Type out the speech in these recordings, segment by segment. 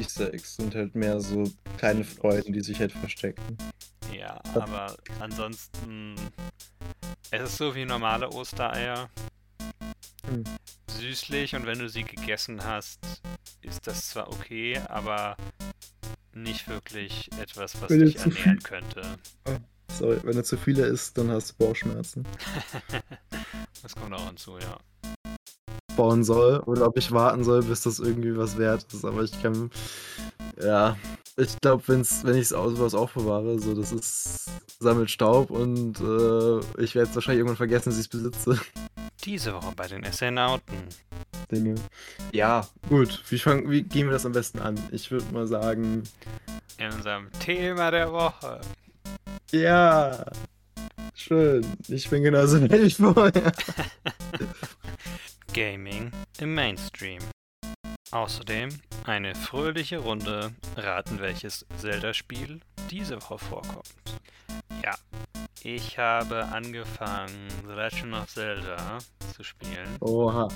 Easter Eggs sind halt mehr so kleine Freuden, die sich halt verstecken. Ja, aber ansonsten. Es ist so wie normale Ostereier. Hm. Süßlich und wenn du sie gegessen hast, ist das zwar okay, aber nicht wirklich etwas, was Wenn dich zu viel- ernähren könnte. Sorry, wenn du zu viele isst, dann hast du Bauchschmerzen. das kommt auch hinzu, ja. Bauen soll oder ob ich warten soll, bis das irgendwie was wert ist. Aber ich kann. Ja, ich glaube, wenn ich es aus was aufbewahre, so das ist sammelt Staub und äh, ich werde es wahrscheinlich irgendwann vergessen, dass ich es besitze. Diese Woche bei den Astronauten. Dinge. Ja, gut. Wie, fang, wie gehen wir das am besten an? Ich würde mal sagen, In unserem Thema der Woche. ja. Schön. Ich bin genauso nett wie vorher. Gaming im Mainstream. Außerdem eine fröhliche Runde raten, welches Zelda-Spiel diese Woche vorkommt. Ja, ich habe angefangen, The Legend of Zelda zu spielen. Oha.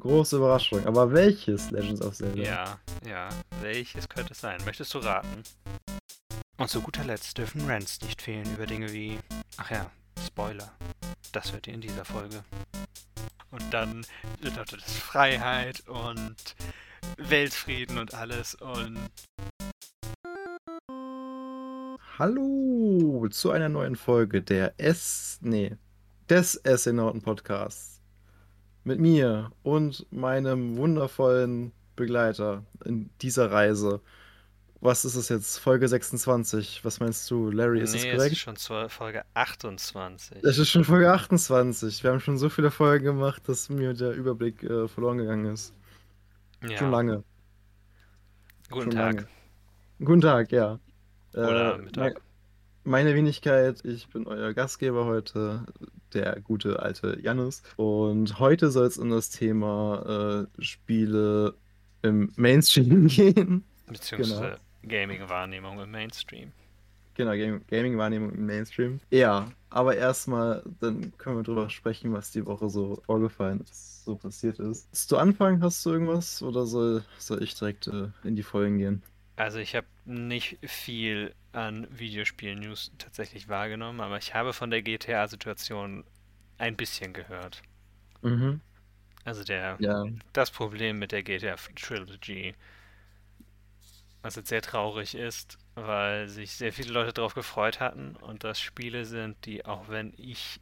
Große Überraschung. Aber welches Legends of Zelda? Ja, ja, welches könnte es sein? Möchtest du raten? Und zu guter Letzt dürfen Rants nicht fehlen über Dinge wie, ach ja, Spoiler. Das hört ihr in dieser Folge. Und dann bedeutet es Freiheit und Weltfrieden und alles und Hallo zu einer neuen Folge der S. Nee, des Astronauten Podcasts. Mit mir und meinem wundervollen Begleiter in dieser Reise. Was ist es jetzt? Folge 26. Was meinst du, Larry? Ist das nee, es korrekt? ist schon Folge 28. Es ist schon Folge 28. Wir haben schon so viele Folgen gemacht, dass mir der Überblick äh, verloren gegangen ist. ja. Schon lange. Guten schon Tag. lange. Guten Tag, ja. Oder Äh, Mittag. me- Meine Wenigkeit, ich bin euer Gastgeber heute, der gute alte Janus. Und heute soll es um das Thema äh, Spiele im Mainstream gehen. Beziehungsweise Gaming-Wahrnehmung im Mainstream. Genau, Gaming-Wahrnehmung im Mainstream. Ja, aber erstmal, dann können wir drüber sprechen, was die Woche so vorgefallen ist, so passiert ist. Zu Anfang hast du irgendwas oder soll, soll ich direkt äh, in die Folgen gehen? Also ich habe nicht viel an Videospiel-News tatsächlich wahrgenommen, aber ich habe von der GTA-Situation ein bisschen gehört. Mhm. Also der Ja. das Problem mit der GTA Trilogy, was jetzt sehr traurig ist, weil sich sehr viele Leute darauf gefreut hatten und das Spiele sind, die auch wenn ich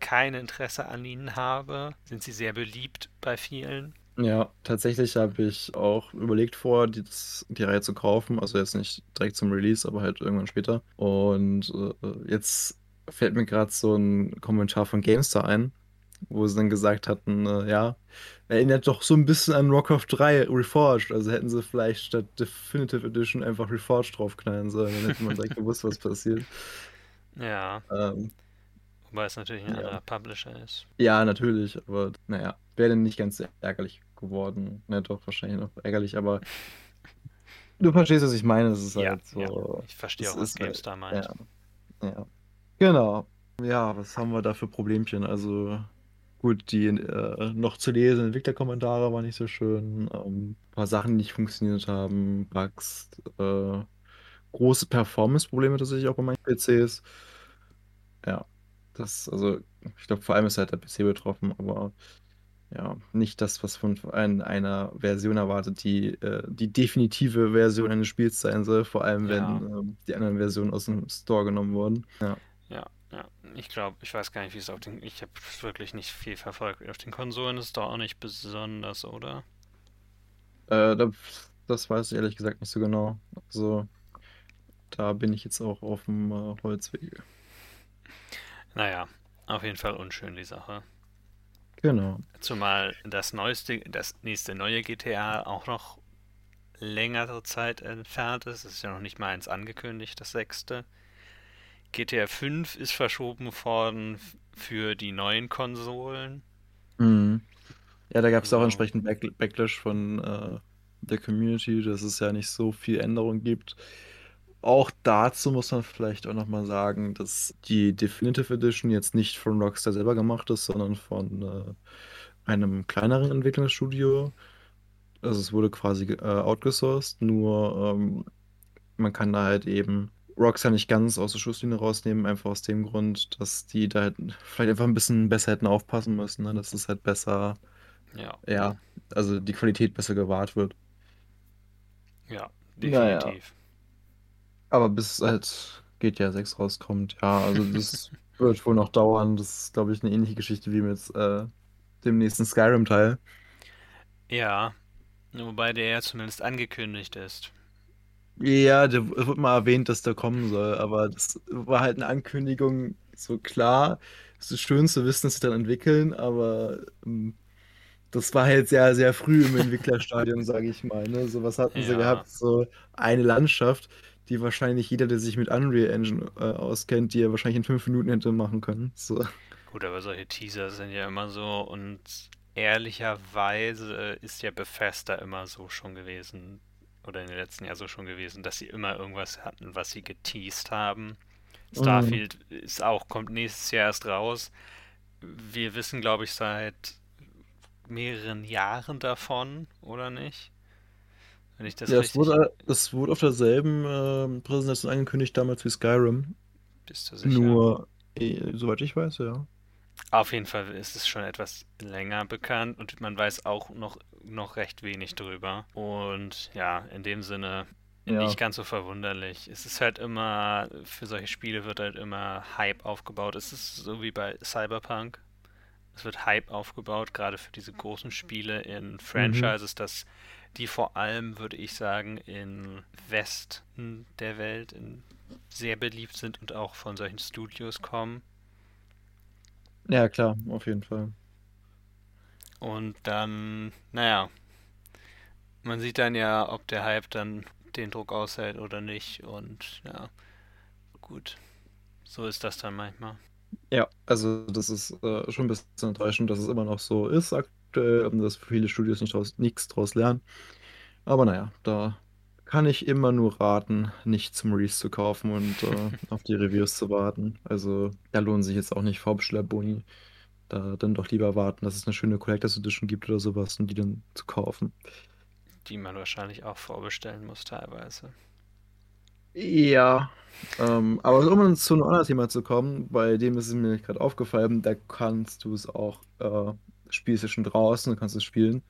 kein Interesse an ihnen habe, sind sie sehr beliebt bei vielen. Ja, tatsächlich habe ich auch überlegt vor, die, die Reihe zu kaufen. Also jetzt nicht direkt zum Release, aber halt irgendwann später. Und äh, jetzt fällt mir gerade so ein Kommentar von GameStar ein, wo sie dann gesagt hatten, äh, ja, erinnert doch so ein bisschen an Warcraft 3 Reforged. Also hätten sie vielleicht statt Definitive Edition einfach Reforged draufknallen sollen. Dann hätte man direkt gewusst, was passiert. Ja, Ähm, wobei es natürlich ein Ja. anderer Publisher ist. Ja, natürlich, aber naja, wäre dann nicht ganz ärgerlich geworden. Ne, doch, wahrscheinlich noch ärgerlich, aber du verstehst, was ich meine. Es ist Ja, halt so. Ich verstehe auch, was ist halt- GameStar meint. Ja, ja. Genau. Ja, was haben wir da für Problemchen? Also, gut, die äh, noch zu lesen Entwicklerkommentare waren nicht so schön. Ähm, ein paar Sachen, die nicht funktioniert haben, Bugs, äh, große Performance-Probleme tatsächlich auch bei manchen PCs. Ja, das, also, ich glaube, vor allem ist halt der PC betroffen, aber ja, nicht das, was von ein, einer Version erwartet, die äh, die definitive Version eines Spiels sein soll, vor allem wenn Ja. ähm, die anderen Versionen aus dem Store genommen wurden. Ja. Ja, ja. Ich glaube, ich weiß gar nicht, wie es auf den. Ich habe wirklich nicht viel verfolgt. Auf den Konsolen ist es doch auch nicht besonders, oder? Äh, da, das weiß ich ehrlich gesagt nicht so genau. Also, da bin ich jetzt auch auf dem äh, Holzwege. Naja, auf jeden Fall unschön die Sache. Genau. Zumal das neueste, das nächste neue GTA auch noch längere Zeit entfernt ist. Es ist ja noch nicht mal eins angekündigt, das sechste. GTA 5 ist verschoben worden für die neuen Konsolen. Mhm. Ja, da gab es auch Also- entsprechend Back Backlash von äh, der Community, dass es ja nicht so viel Änderung gibt. Auch dazu muss man vielleicht auch nochmal sagen, dass die Definitive Edition jetzt nicht von Rockstar selber gemacht ist, sondern von äh, einem kleineren Entwicklungsstudio. Also es wurde quasi äh, outgesourced, nur ähm, man kann da halt eben Rockstar nicht ganz aus der Schusslinie rausnehmen, einfach aus dem Grund, dass die da halt vielleicht einfach ein bisschen besser hätten aufpassen müssen, ne? Dass es halt besser, Ja, ja, also die Qualität besser gewahrt wird. ja, Naja. definitiv. Aber bis halt GTA 6 rauskommt, ja, also das wird wohl noch dauern. Das ist, glaube ich, eine ähnliche Geschichte wie mit äh, dem nächsten Skyrim-Teil. Ja, wobei der ja zumindest angekündigt ist. Ja, da w- wird mal erwähnt, dass der kommen soll, aber das war halt eine Ankündigung, so klar. Es ist schön zu wissen, dass sie dann entwickeln, aber ähm, das war halt sehr, sehr früh im Entwicklerstadium, sage ich mal. Ne? So was hatten sie Ja, gehabt, so eine Landschaft, die wahrscheinlich jeder, der sich mit Unreal Engine äh, auskennt, die er wahrscheinlich in fünf Minuten hätte machen können. So. gut, aber solche Teaser sind ja immer so und ehrlicherweise ist ja Bethesda immer so schon gewesen, oder in den letzten Jahren so schon gewesen, dass sie immer irgendwas hatten, was sie geteased haben. Mm. Starfield ist auch, kommt nächstes Jahr erst raus. Wir wissen, glaube ich, seit mehreren Jahren davon, oder nicht? Wenn ich das Ja, es richtig. wurde, es wurde auf derselben ähm, Präsentation angekündigt damals wie Skyrim. Bist du sicher? Nur, eh, soweit ich weiß, ja. Auf jeden Fall ist es schon etwas länger bekannt und man weiß auch noch, noch recht wenig drüber. Und ja, in dem Sinne nicht Ja. ganz so verwunderlich. Es ist halt immer, für solche Spiele wird halt immer Hype aufgebaut. Es ist so wie bei Cyberpunk. Es wird Hype aufgebaut, gerade für diese großen Spiele in Mhm. Franchises, dass die vor allem, würde ich sagen, in Westen der Welt in, sehr beliebt sind und auch von solchen Studios kommen. Ja, klar, auf jeden Fall. Und dann, naja, man sieht dann ja, ob der Hype dann den Druck aushält oder nicht. Und ja, gut, so ist das dann manchmal. Ja, also das ist äh, schon ein bisschen enttäuschend, dass es immer noch so ist aktuell, und dass viele Studios nicht draus, nichts draus lernen. Aber naja, da kann ich immer nur raten, nicht zum Release zu kaufen und äh, auf die Reviews zu warten. Also da lohnen sich jetzt auch nicht Vorbestellerboni. Da dann doch lieber warten, dass es eine schöne Collectors Edition gibt oder sowas und die dann zu kaufen. Die man wahrscheinlich auch vorbestellen muss teilweise. Ja, ähm, aber um zu einem anderen Thema zu kommen, bei dem ist es mir gerade aufgefallen, da kannst du es auch, äh, spielst du schon draußen, du kannst es spielen.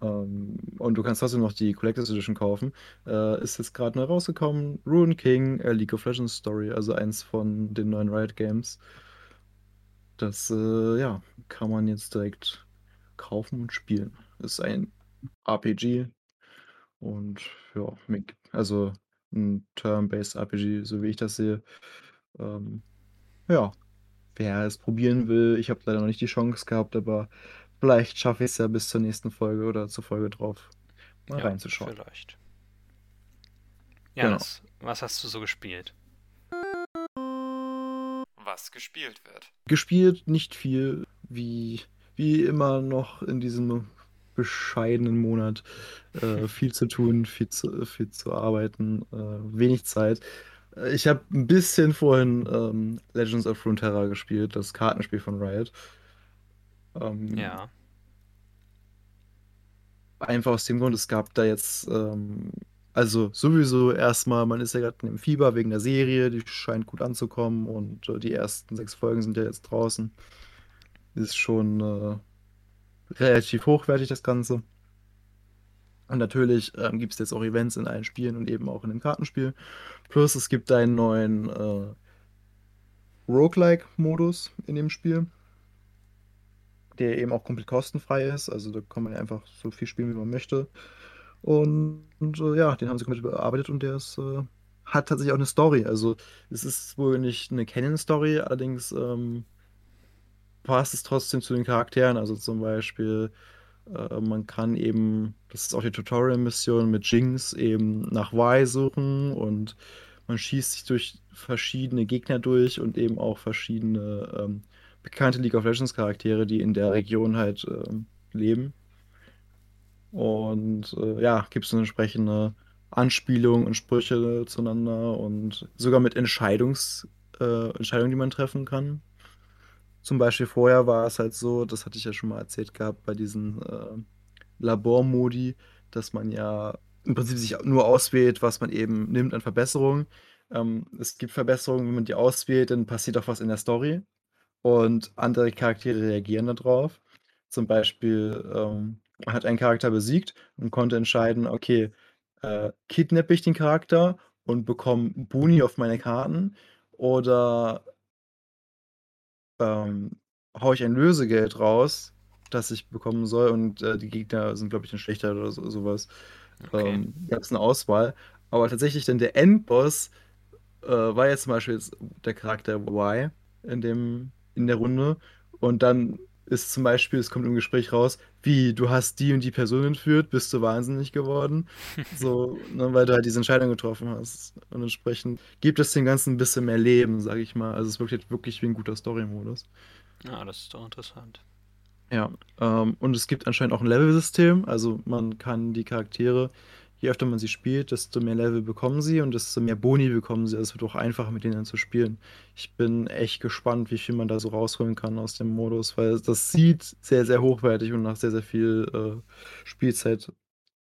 Ähm, und du kannst trotzdem noch die Collectors Edition kaufen. Äh, ist jetzt gerade neu rausgekommen, Ruin King, a League of Legends Story, also eins von den neuen Riot Games. Das, äh, ja, kann man jetzt direkt kaufen und spielen. Ist ein RPG und ja, also ein Turn-based RPG, so wie ich das sehe. Ähm, ja, wer es probieren will, ich habe leider noch nicht die Chance gehabt, aber vielleicht schaffe ich es ja bis zur nächsten Folge oder zur Folge drauf, mal Ja, reinzuschauen. vielleicht. Genau. Janis, was hast du so gespielt? Was gespielt wird. Gespielt nicht viel, wie, wie immer noch in diesem bescheidenen Monat. Äh, viel zu tun, viel zu, viel zu arbeiten, äh, wenig Zeit. Äh, Ich habe ein bisschen vorhin ähm, Legends of Runeterra gespielt, das Kartenspiel von Riot. Ähm, Ja, einfach aus dem Grund, es gab da jetzt, ähm, also sowieso erstmal, man ist ja gerade im Fieber wegen der Serie, die scheint gut anzukommen und äh, die ersten sechs Folgen sind ja jetzt draußen. Ist schon äh, relativ hochwertig, das Ganze. Und natürlich ähm, gibt es jetzt auch Events in allen Spielen und eben auch in dem Kartenspiel. Plus es gibt einen neuen äh, Roguelike-Modus in dem Spiel, der eben auch komplett kostenfrei ist. Also da kann man einfach so viel spielen, wie man möchte. Und, und äh, ja, den haben sie komplett bearbeitet und der ist, äh, hat tatsächlich auch eine Story. Also es ist wohl nicht eine Canon-Story, allerdings ähm, passt es trotzdem zu den Charakteren. Also zum Beispiel Äh, man kann eben, das ist auch die Tutorial-Mission mit Jinx, eben nach Y suchen und man schießt sich durch verschiedene Gegner durch und eben auch verschiedene ähm, bekannte League of Legends Charaktere, die in der Region halt ähm, leben. Und äh, ja, gibt es entsprechende Anspielungen und Sprüche zueinander und sogar mit Entscheidungs, äh, Entscheidungen, die man treffen kann. Zum Beispiel vorher war es halt so, das hatte ich ja schon mal erzählt gehabt, bei diesen äh, Labormodi, dass man ja im Prinzip sich nur auswählt, was man eben nimmt an Verbesserungen. Ähm, es gibt Verbesserungen, wenn man die auswählt, dann passiert auch was in der Story und andere Charaktere reagieren da drauf. Zum Beispiel, ähm, hat einen Charakter besiegt und konnte entscheiden: „Okay, äh, kidnappe ich den Charakter und bekomme Boni auf meine Karten oder ähm, haue ich ein Lösegeld raus, das ich bekommen soll und, äh, die Gegner sind, glaube ich, dann schlechter oder so so was. Okay. Ähm, gab's 'ne Auswahl, aber tatsächlich dann der Endboss, äh, war jetzt zum Beispiel jetzt der Charakter Y in dem in der Runde und dann ist zum Beispiel es kommt im Gespräch raus: „Wie, du hast die und die Person entführt? Bist du wahnsinnig geworden?“ So, ne, weil du halt diese Entscheidung getroffen hast. Und entsprechend gibt es dem Ganzen 'n bisschen mehr Leben, sage ich mal. Also, es wirkt halt wirklich wie 'n guter Story-Modus. Ja, das ist doch interessant. Ja, ähm, und es gibt anscheinend auch 'n Levelsystem. Also, man kann die Charaktere je öfter man sie spielt, desto mehr Level bekommen sie und desto mehr Boni bekommen sie. Also, es wird auch einfacher, mit denen zu spielen. Ich bin echt gespannt, wie viel man da so rausholen kann aus dem Modus, weil das sieht sehr, sehr hochwertig und nach sehr, sehr viel, äh, Spielzeit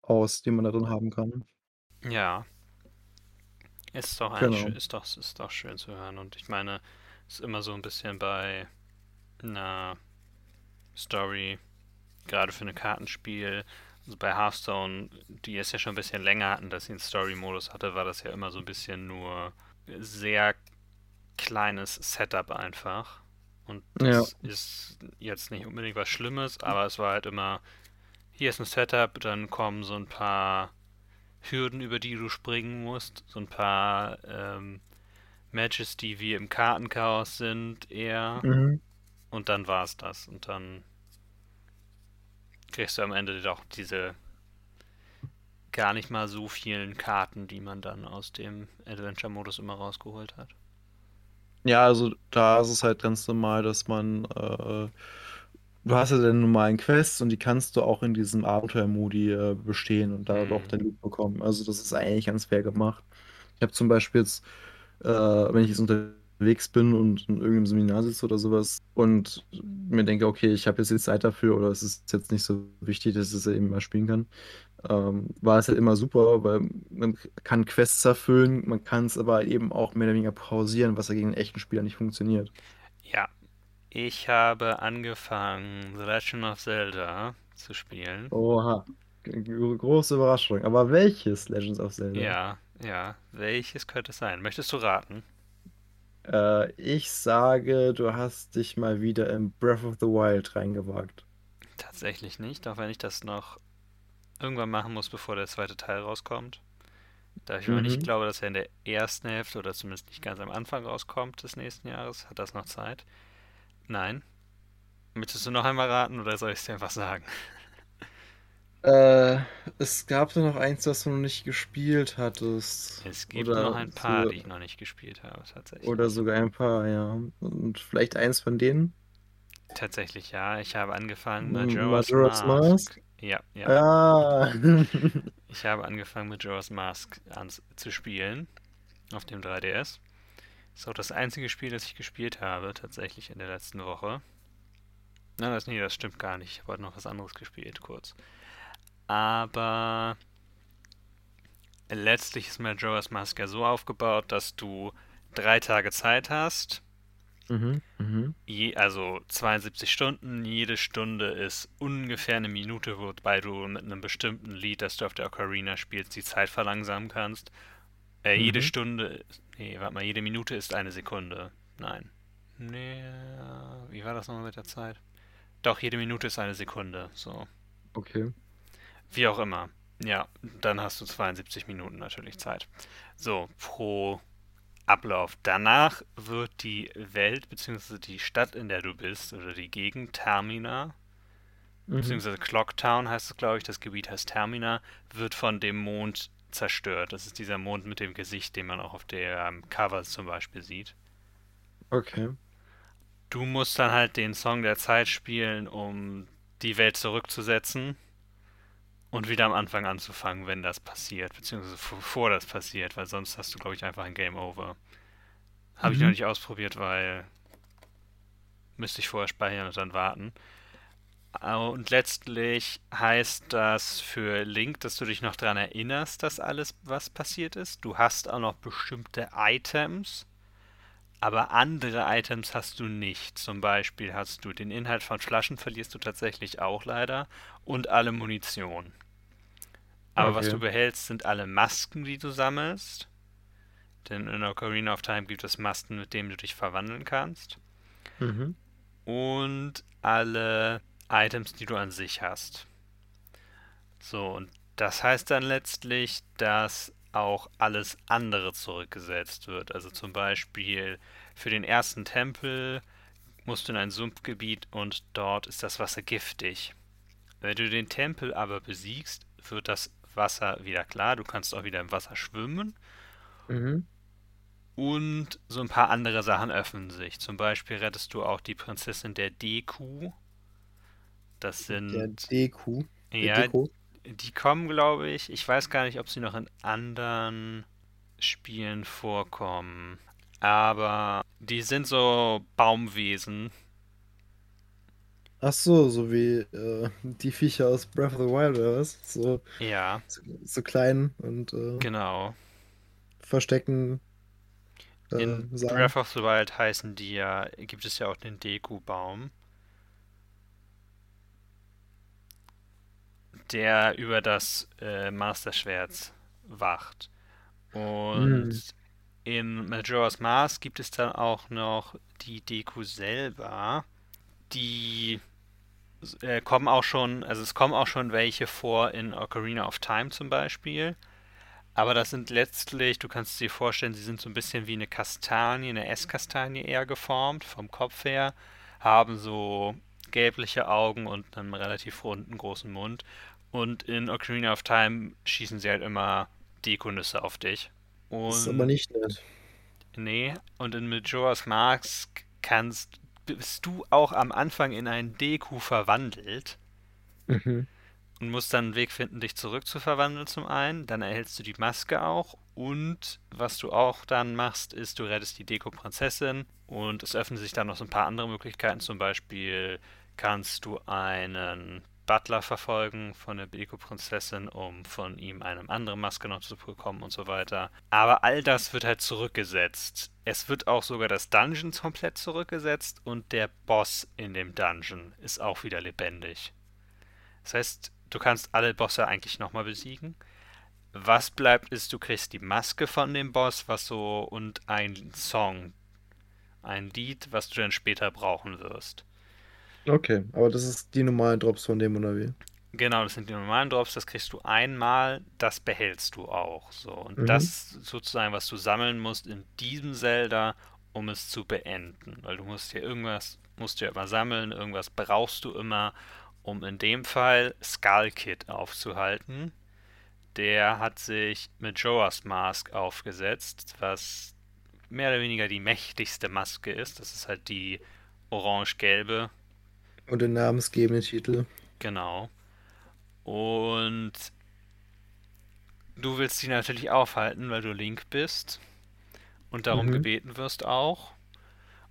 aus, die man da drin haben kann. Ja. Ist doch Genau. ist doch ist doch schön zu hören und ich meine, ist immer so 'n bisschen bei 'ner Story, grade für 'ne Kartenspiel also, bei Hearthstone, die es ja schon 'n bisschen länger hatten, dass sie 'n Story-Modus hatte, war das ja immer so 'n bisschen nur sehr kleines Setup einfach. Und Ja. das ist jetzt nicht unbedingt was Schlimmes, aber es war halt immer: „Hier ist 'n Setup, dann kommen so 'n paar Hürden, über die du springen musst, so 'n paar, ähm, Matches, die wie im Kartenchaos sind eher.“ Mhm. Und dann war's das. Und dann kriegst du am Ende doch diese gar nicht mal so vielen Karten, die man dann aus dem Adventure-Modus immer rausgeholt hat. Ja, also, da ist es halt ganz normal, dass man, äh du hast ja deine normalen Quests und die kannst du auch in diesem Abenteuer-Modi, äh, bestehen und da auch Mhm. dein Loot bekommen. Also, das ist eigentlich ganz fair gemacht. Ich habe zum Beispiel jetzt, äh, wenn ich jetzt unterwegs bin und in irgend 'nem Seminar sitze oder so was und mir denke: „Okay, ich habe jetzt die Zeit dafür oder es ist jetzt nicht so wichtig, dass ich das eben mal spielen kann“, ähm, war es halt immer super, weil man kann Quests erfüllen, man kann's aber eben auch mehr oder weniger pausieren, was ja gegen 'n echten Spieler nicht funktioniert. Ja. Ich habe angefangen, The Legend of Zelda zu spielen. Oha, große Überraschung. Aber welches Legends of Zelda? Ja, ja. Welches könnte es sein? Möchtest du raten? Äh, ich sage, du hast dich mal wieder in Breath of the Wild reingewagt. Tatsächlich nicht, auch wenn ich das noch irgendwann machen muss, bevor der 2. Teil rauskommt. Da ich aber nicht Mhm. glaube, dass er in der ersten Hälfte oder zumindest nicht ganz am Anfang rauskommt des nächsten Jahres, hat das noch Zeit. Nein. Möchtest du noch einmal raten oder soll ich's dir einfach sagen? Äh, es gab da noch eins, das du noch nicht gespielt hattest. Es gibt noch Oder ein paar, so die ich noch nicht gespielt habe, oder tatsächlich. sogar ein paar, ja. Und vielleicht eins von denen? Tatsächlich ja. Ich habe angefangen M Majora's Majora's Mask? Mask. Ja, ja. Ah. Ich habe angefangen, Majora's Mask zu spielen auf dem 3DS. Ist auch das einzige Spiel, das ich gespielt habe, tatsächlich in der letzten Woche. Nein, das ne, das stimmt gar nicht. Ich habe heute noch was anderes gespielt, kurz. Aber letztlich ist Majora's Mask ja so aufgebaut, dass du 3 Tage Zeit hast Mhm, mhm. je also, 72 Stunden, jede Stunde ist ungefähr 'ne Minute, wobei du mit 'nem bestimmten Lied, das du auf der Ocarina spielst, die Zeit verlangsamen kannst. Äh, jede Mhm. Stunde ne, warte mal, jede Minute ist eine Sekunde. Nein. Ne, wie war das noch mal mit der Zeit? Doch, jede Minute ist eine Sekunde, so. Okay. Wie auch immer. Ja, dann hast du 72 Minuten natürlich Zeit. So, pro Ablauf. Danach wird die Welt beziehungsweise die Stadt, in der du bist oder die Gegend, Termina Mhm. beziehungsweise Clocktown heißt es, glaube ich, das Gebiet heißt Termina, wird von dem Mond zerstört. Das ist dieser Mond mit dem Gesicht, den man auch auf dem Cover zum Beispiel sieht. Okay. Du musst dann halt den Song der Zeit spielen, um die Welt zurückzusetzen und wieder am Anfang anzufangen, wenn das passiert, beziehungsweise bevor das passiert, weil sonst hast du, glaube ich, einfach ein Game Over. Habe ich noch Mhm. nicht ausprobiert, weil müsste ich vorher speichern und dann warten. Und letztlich heißt das für Link, dass du dich noch daran erinnerst, dass alles, was passiert ist. Du hast auch noch bestimmte Items, aber andere Items hast du nicht. Zum Beispiel hast du den Inhalt von Flaschen, verlierst du tatsächlich auch leider, und alle Munition. Aber okay. was du behältst, sind alle Masken, die du sammelst. Denn in Ocarina of Time gibt es Masken, mit denen du dich verwandeln kannst. Mhm. Und alle Items, die du an sich hast. So, und das heißt dann letztlich, dass auch alles andere zurückgesetzt wird. Also zum Beispiel für den ersten Tempel musst du in ein Sumpfgebiet und dort ist das Wasser giftig. Wenn du den Tempel aber besiegst, wird das Wasser wieder klar. Du kannst auch wieder im Wasser schwimmen. Mhm. Und so ein paar andere Sachen öffnen sich. Zum Beispiel rettest du auch die Prinzessin der Deku. Das sind. Der Deku. Ja, Deko. die kommen, glaube ich. Ich weiß gar nicht, ob sie noch in anderen Spielen vorkommen. Aber die sind so Baumwesen. Ach so, so wie äh, die Viecher aus Breath of the Wild oder was? So, ja. So, so klein und äh, genau. verstecken äh, In sagen. Breath of the Wild heißen die ja, gibt es ja auch den Deku-Baum. Der über das äh, Master-Schwert wacht. Und mm. in Majora's Mask gibt es dann auch noch die Deku selber. Die äh, kommen auch schon, also es kommen auch schon welche vor in Ocarina of Time zum Beispiel. Aber das sind letztlich, du kannst dir vorstellen, sie sind so ein bisschen wie eine Kastanie, eine Esskastanie eher geformt, vom Kopf her, haben so gelbliche Augen und einen relativ runden großen Mund. Und in Ocarina of Time schießen sie halt immer Dekonüsse auf dich. Und das ist aber nicht nett. Nee, und in Majora's Mask kannst, bist du auch am Anfang in einen Deku verwandelt. Mhm und musst dann einen Weg finden, dich zurückzuverwandeln zum einen. Dann erhältst du die Maske auch. Und was du auch dann machst, ist, du rettest die Deko-Prinzessin und es öffnen sich dann noch so ein paar andere Möglichkeiten. Zum Beispiel kannst du einen Butler verfolgen von der Deko-Prinzessin, um von ihm eine andere Maske noch zu bekommen und so weiter. Aber all das wird halt zurückgesetzt. Es wird auch sogar das Dungeon komplett zurückgesetzt und der Boss in dem Dungeon ist auch wieder lebendig. Das heißt, Du kannst alle Bosse eigentlich nochmal besiegen. Was bleibt ist, du kriegst die Maske von dem Boss, was so und ein Song, ein Lied, was du dann später brauchen wirst. Okay, aber das ist die normalen Drops von dem oder wie? Genau, das sind die normalen Drops, das kriegst du einmal, das behältst du auch. So. Und mhm. das sozusagen, was du sammeln musst in diesem Zelda, um es zu beenden. Weil du musst ja irgendwas, musst ja immer sammeln, irgendwas brauchst du immer um in dem Fall Skull Kid aufzuhalten. Der hat sich mit Joas Mask aufgesetzt, was mehr oder weniger die mächtigste Maske ist. Das ist halt die orange-gelbe. Und den namensgebenden Titel. Genau. Und du willst sie natürlich aufhalten, weil du Link bist. Und darum mhm. gebeten wirst auch.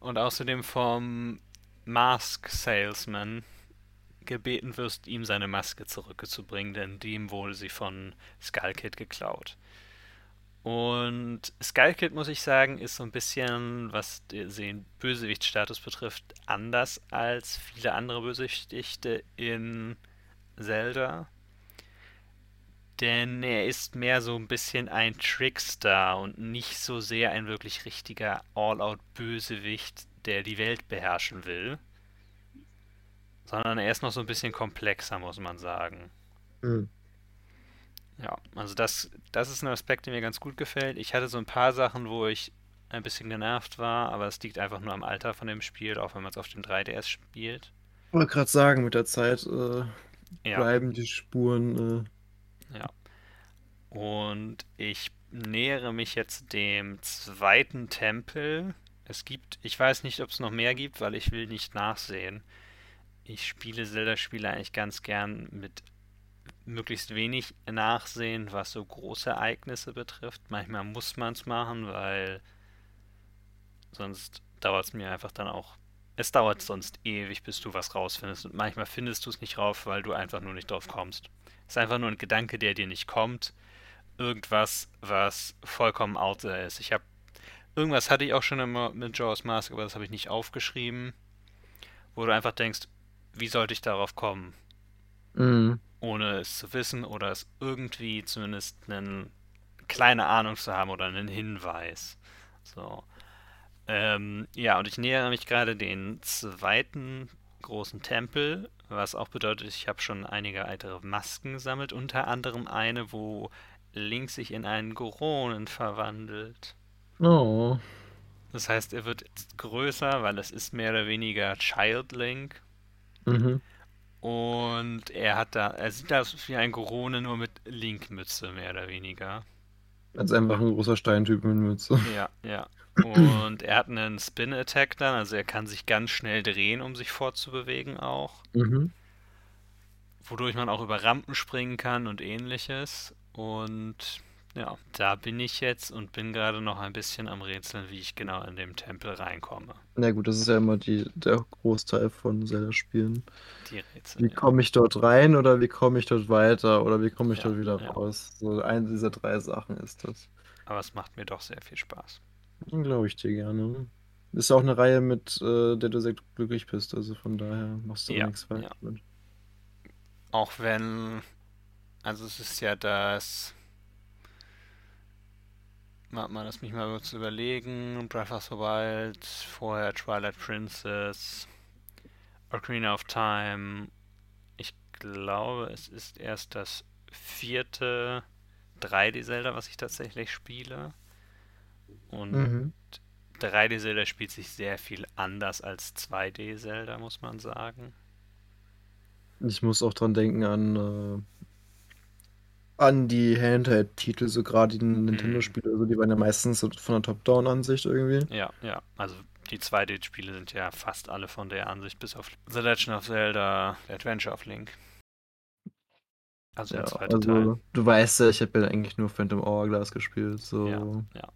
Und außerdem vom Mask Salesman gebeten wirst, ihm seine Maske zurückzubringen, denn dem wurde sie von Skullkid geklaut. Und Skullkid, muss ich sagen, ist so ein bisschen, was den Bösewichtstatus betrifft, anders als viele andere Bösewichte in Zelda. Denn er ist mehr so ein bisschen ein Trickster und nicht so sehr ein wirklich richtiger All-Out-Bösewicht, der die Welt beherrschen will sondern er ist noch so ein bisschen komplexer, muss man sagen. Mhm. Ja, also das, das ist ein Aspekt, der mir ganz gut gefällt. Ich hatte so ein paar Sachen, wo ich ein bisschen genervt war, aber es liegt einfach nur am Alter von dem Spiel, auch wenn man es auf dem 3DS spielt. Ich wollte gerade sagen, mit der Zeit äh, ja. bleiben die Spuren. Äh... Ja. Und ich nähere mich jetzt dem zweiten Tempel. Es gibt, ich weiß nicht, ob es noch mehr gibt, weil ich will nicht nachsehen ich spiele Zelda-Spiele eigentlich ganz gern mit möglichst wenig Nachsehen, was so große Ereignisse betrifft. Manchmal muss man es machen, weil sonst dauert es mir einfach dann auch es dauert sonst ewig, bis du was rausfindest. Und manchmal findest du es nicht raus, weil du einfach nur nicht drauf kommst. Es ist einfach nur ein Gedanke, der dir nicht kommt. Irgendwas, was vollkommen out there ist. Ich habe irgendwas hatte ich auch schon immer mit Jaws Mask, aber das habe ich nicht aufgeschrieben. Wo du einfach denkst, wie sollte ich darauf kommen? Mhm. Ohne es zu wissen oder es irgendwie zumindest eine kleine Ahnung zu haben oder einen Hinweis. So. Ähm, ja, und ich nähere mich gerade den zweiten großen Tempel, was auch bedeutet, ich habe schon einige weitere Masken gesammelt, unter anderem eine, wo Link sich in einen Goronen verwandelt. Oh. Das heißt, er wird jetzt größer, weil es ist mehr oder weniger Child Link. Mhm. Und er hat da, er sieht aus wie ein Gorone nur mit Link-Mütze, mehr oder weniger. Als einfach ein großer Steintyp mit Mütze. Ja, ja. Und er hat einen Spin-Attack dann, also er kann sich ganz schnell drehen, um sich fortzubewegen auch. Mhm. Wodurch man auch über Rampen springen kann und ähnliches. Und ja, da bin ich jetzt und bin gerade noch ein bisschen am Rätseln, wie ich genau in den Tempel reinkomme. Na gut, das ist ja immer die, der Großteil von Zelda-Spielen. Die Rätsel. Wie ja. komme ich dort rein oder wie komme ich dort weiter oder wie komme ich Ja, dort wieder ja. raus? So eine dieser drei Sachen ist das. Aber es macht mir doch sehr viel Spaß. Glaube ich dir gerne. Ist auch eine Reihe, mit äh, der du sehr glücklich bist, also von daher machst du Ja, nichts falsch ja. mit. Auch wenn, also es ist ja das, warte mal, lass mich mal kurz überlegen, Breath of the Wild, vorher Twilight Princess, Ocarina of Time. Ich glaube, es ist erst das vierte 3D-Zelda, was ich tatsächlich spiele. Und Mhm. 3D-Zelda spielt sich sehr viel anders als 2D-Zelda, muss man sagen. Ich muss auch dran denken an, äh, an die Handheld-Titel, so gerade die Mhm. Nintendo-Spiele, also die waren ja meistens so von der Top-Down-Ansicht irgendwie. Ja, ja. Also die 2D-Spiele sind ja fast alle von der Ansicht, bis auf The Legend of Zelda, The Adventure of Link. Also der Ja, zweite Teil. also du weißt ja, ich habe ja eigentlich nur Phantom Hourglass gespielt, so. Ja, ja.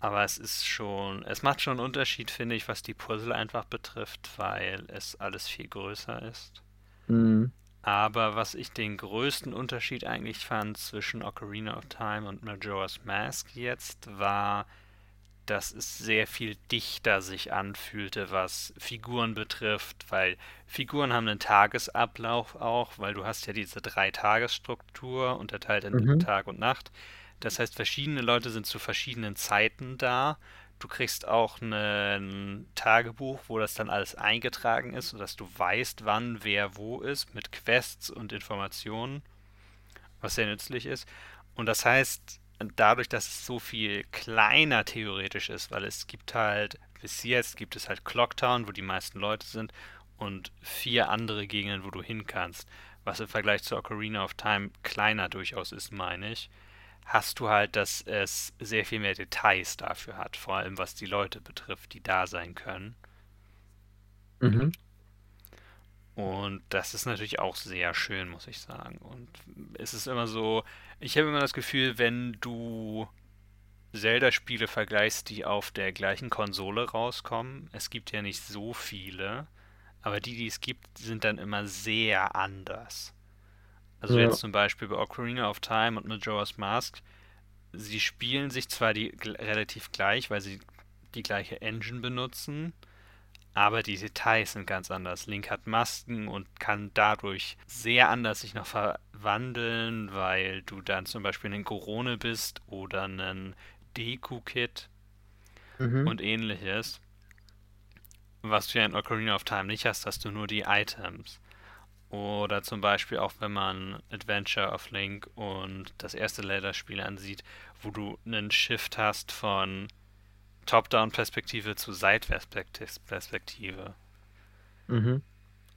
Aber es ist schon, es macht schon einen Unterschied, finde ich, was die Puzzle einfach betrifft, weil es alles viel größer ist. Mhm. Aber was ich den größten Unterschied eigentlich fand zwischen Ocarina of Time und Majora's Mask jetzt, war, dass es sehr viel dichter sich anfühlte, was Figuren betrifft, weil Figuren haben einen Tagesablauf auch, weil du hast ja diese Drei-Tages-Struktur unterteilt in Mhm. Tag und Nacht. Das heißt, verschiedene Leute sind zu verschiedenen Zeiten da. Du kriegst auch ein Tagebuch, wo das dann alles eingetragen ist, sodass du weißt, wann wer wo ist, mit Quests und Informationen, was sehr nützlich ist. Und das heißt, dadurch, dass es so viel kleiner theoretisch ist, weil es gibt halt, bis jetzt gibt es halt Clocktown, wo die meisten Leute sind, und vier andere Gegenden, wo du hin kannst, was im Vergleich zu Ocarina of Time kleiner durchaus ist, meine ich, hast du halt, dass es sehr viel mehr Details dafür hat, vor allem was die Leute betrifft, die da sein können. Mhm. Und das ist natürlich auch sehr schön, muss ich sagen. Und es ist immer so, ich habe immer das Gefühl, wenn du Zelda-Spiele vergleichst, die auf der gleichen Konsole rauskommen, es gibt ja nicht so viele, aber die, die es gibt, sind dann immer sehr anders. Also Ja. jetzt zum Beispiel bei Ocarina of Time und Majora's Mask, sie spielen sich zwar die relativ gleich, weil sie die gleiche Engine benutzen, aber die Details sind ganz anders. Link hat Masken und kann dadurch sehr anders sich noch verwandeln, weil du dann zum Beispiel ein Gorone bist oder ein Deku-Kit Mhm. und ähnliches. Was du ja in Ocarina of Time nicht hast, hast du nur die Items. Oder zum Beispiel auch, wenn man Adventure of Link und das erste Zelda-Spiel ansieht, wo du einen Shift hast von Top-Down-Perspektive zu Seitwärtsperspektive. Mhm.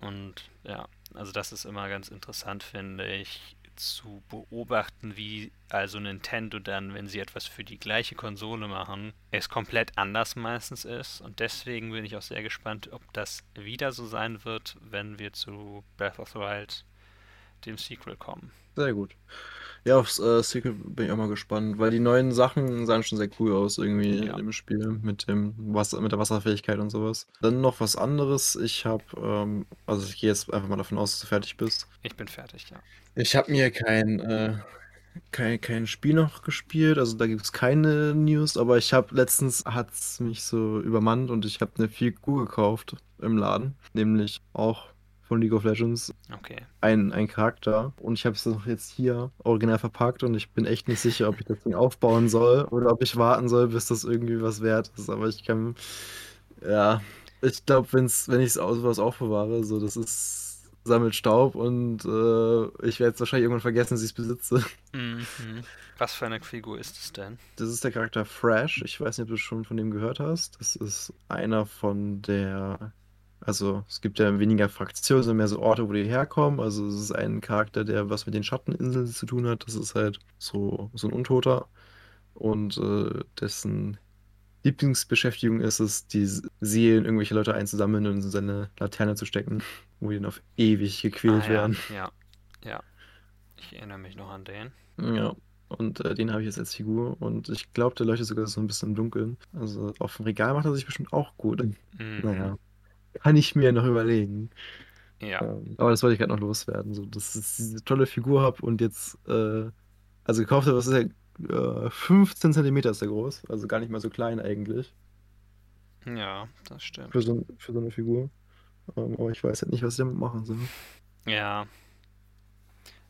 Und ja, also das ist immer ganz interessant, finde ich, zu beobachten, wie also Nintendo dann, wenn sie etwas für die gleiche Konsole machen, es komplett anders meistens ist. Und deswegen bin ich auch sehr gespannt, ob das wieder so sein wird, wenn wir zu Breath of the Wild, dem Sequel, kommen. Sehr gut. Ja, aufs äh, Sequel bin ich auch mal gespannt, weil die neuen Sachen sahen schon sehr cool aus irgendwie Ja. im Spiel mit dem Wasser, mit der Wasserfähigkeit und sowas. Dann noch was anderes. Ich habe, ähm, also ich gehe jetzt einfach mal davon aus, dass du fertig bist. Ich bin fertig, ja. Ich habe mir kein, äh, kein, kein Spiel noch gespielt, also da gibt es keine News, aber ich habe letztens hat es mich so übermannt und ich habe eine Figur gekauft im Laden, nämlich auch von League of Legends Okay. ein, ein Charakter und ich habe es noch jetzt hier original verpackt und ich bin echt nicht sicher, ob ich das Ding aufbauen soll oder ob ich warten soll, bis das irgendwie was wert ist. Aber ich kann, ja, ich glaube, wenn ich es aus was aufbewahre, so das ist sammelt Staub und äh, ich werde es wahrscheinlich irgendwann vergessen, dass ich es besitze. Mhm. Was für eine Figur ist es denn? Das ist der Charakter Fresh. Ich weiß nicht, ob du schon von dem gehört hast. Das ist einer von der. Also, es gibt ja weniger Fraktionen, sondern mehr so Orte, wo die herkommen. Also, es ist ein Charakter, der was mit den Schatteninseln zu tun hat. Das ist halt so, so ein Untoter. Und äh, dessen Lieblingsbeschäftigung ist es, die Seelen irgendwelcher Leute einzusammeln und in seine Laterne zu stecken, wo die dann auf ewig gequält Ah, ja, werden. ja, ja. Ich erinnere mich noch an den. Ja, und äh, den habe ich jetzt als Figur und ich glaube, der leuchtet sogar so ein bisschen im Dunkeln. Also auf dem Regal macht er sich bestimmt auch gut. Mhm. Naja, kann ich mir noch überlegen. Ja. Ähm, aber das wollte ich gerade noch loswerden, so dass ich diese tolle Figur habe und jetzt, äh, also gekauft habe, das ist ja äh, 15 Zentimeter ist der groß, also gar nicht mal so klein eigentlich Ja, das stimmt. für so, für so eine Figur. Ähm, aber ich weiß halt nicht, was ich damit machen soll. Ja.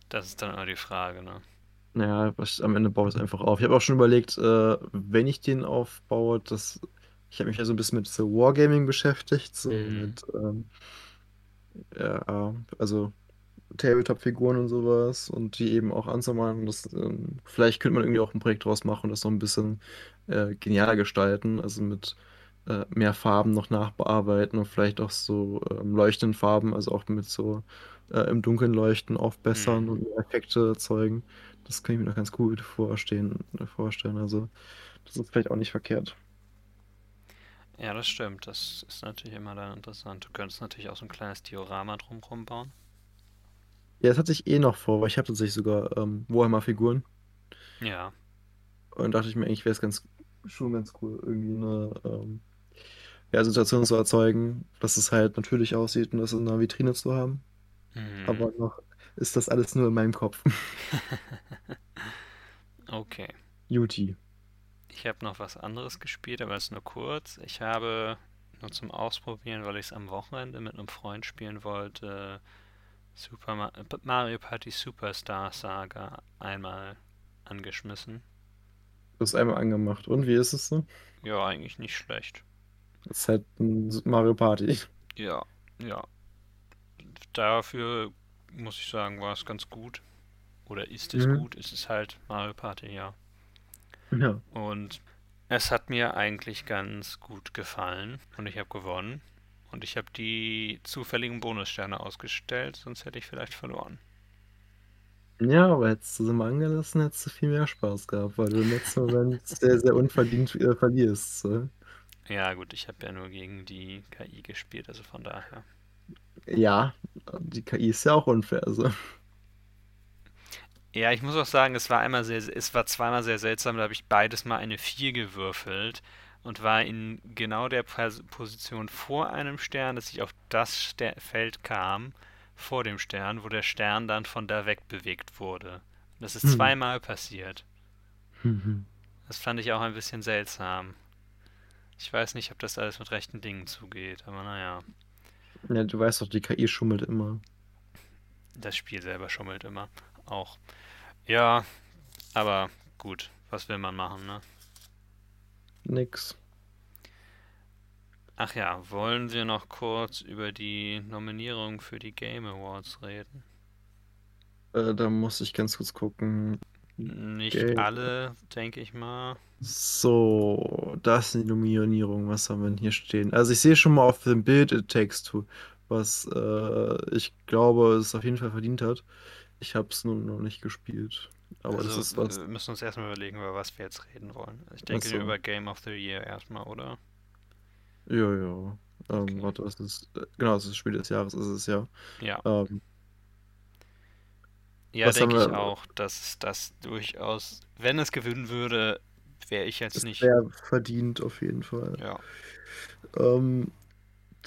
Das ist dann immer die Frage, ne? Naja, was, am Ende baue ich es einfach auf. Ich habe auch schon überlegt, äh, wenn ich den aufbaue, dass ich habe mich ja so ein bisschen mit so Wargaming beschäftigt, so Mhm. mit ähm, ja, also Tabletop-Figuren und sowas und die eben auch anzumalen. Das, ähm, vielleicht könnte man irgendwie auch ein Projekt draus machen und das noch ein bisschen äh, genialer gestalten, also mit äh, mehr Farben noch nachbearbeiten und vielleicht auch so ähm, leuchtenden Farben, also auch mit so äh, im Dunkeln leuchten, aufbessern Mhm. und Effekte erzeugen. Das kann ich mir noch ganz gut vorstehen, vorstellen. Also, das ist vielleicht auch nicht verkehrt. Ja, das stimmt. Das ist natürlich immer dann interessant. Du könntest natürlich auch so ein kleines Diorama drumherum bauen. Ja, das hatte ich eh noch vor, weil ich habe tatsächlich sogar ähm, Warhammer-Figuren. Ja. Und dachte ich mir, eigentlich wäre es ganz, schon ganz cool, irgendwie eine ähm, ja, Situation zu erzeugen, dass es halt natürlich aussieht und das in einer Vitrine zu haben. Mhm. Aber noch ist das alles nur in meinem Kopf. Okay. Juti. Ich habe noch was anderes gespielt, aber es ist nur kurz. Ich habe nur zum Ausprobieren, weil ich es am Wochenende mit einem Freund spielen wollte, Super Ma Mario Party Superstar Saga einmal angeschmissen. Du hast einmal angemacht. Und wie ist es so? Ja, eigentlich nicht schlecht. Das ist halt ein Mario Party. Ja, ja. Dafür muss ich sagen, war es ganz gut. Oder ist es Mhm. gut? Es ist halt Mario Party, ja. Ja. Und es hat mir eigentlich ganz gut gefallen und ich habe gewonnen. Und ich habe die zufälligen Bonussterne ausgestellt, sonst hätte ich vielleicht verloren. Ja, aber hättest du sie mal angelassen, hättest du viel mehr Spaß gehabt, weil du im letzten Moment sehr, sehr unverdient äh, verlierst. So. Ja, gut, ich habe ja nur gegen die KI gespielt, also von daher. Ja, die KI ist ja auch unfair. Also. Ja, ich muss auch sagen, es war einmal sehr, es war zweimal sehr seltsam, da habe ich beides mal eine 4 gewürfelt und war in genau der Pos- Position vor einem Stern, dass ich auf das Ster Feld kam, vor dem Stern, wo der Stern dann von da weg bewegt wurde. Das ist Hm. zweimal passiert. Mhm. Das fand ich auch ein bisschen seltsam. Ich weiß nicht, ob das alles mit rechten Dingen zugeht, aber naja, Ja, du weißt doch, die KI schummelt immer. das Spiel selber schummelt immer. Auch. Ja, aber gut, was will man machen, ne? Nix. Ach ja, wollen wir noch kurz über die Nominierung für die Game Awards reden? Äh, da muss ich ganz kurz gucken. Nicht Okay. alle, denke ich mal. So, das sind die Nominierungen. Was haben wir denn hier stehen? Also ich sehe schon mal auf dem Bild It Takes Two, was äh, ich glaube, es auf jeden Fall verdient hat. Ich habe es nur noch nicht gespielt. Aber das Also, ist was. wir müssen uns erstmal überlegen, über was wir jetzt reden wollen. Ich denke so. über Game of the Year erstmal, oder? Ja, ja. Ähm, Okay. warte, was ist. äh, Genau, das ist das Spiel des Jahres, ist es ja. Ja. Ähm, Ja, denke ich auch, dass das durchaus, wenn es gewinnen würde, wäre ich jetzt nicht. wäre verdient auf jeden Fall. Ja. Ähm,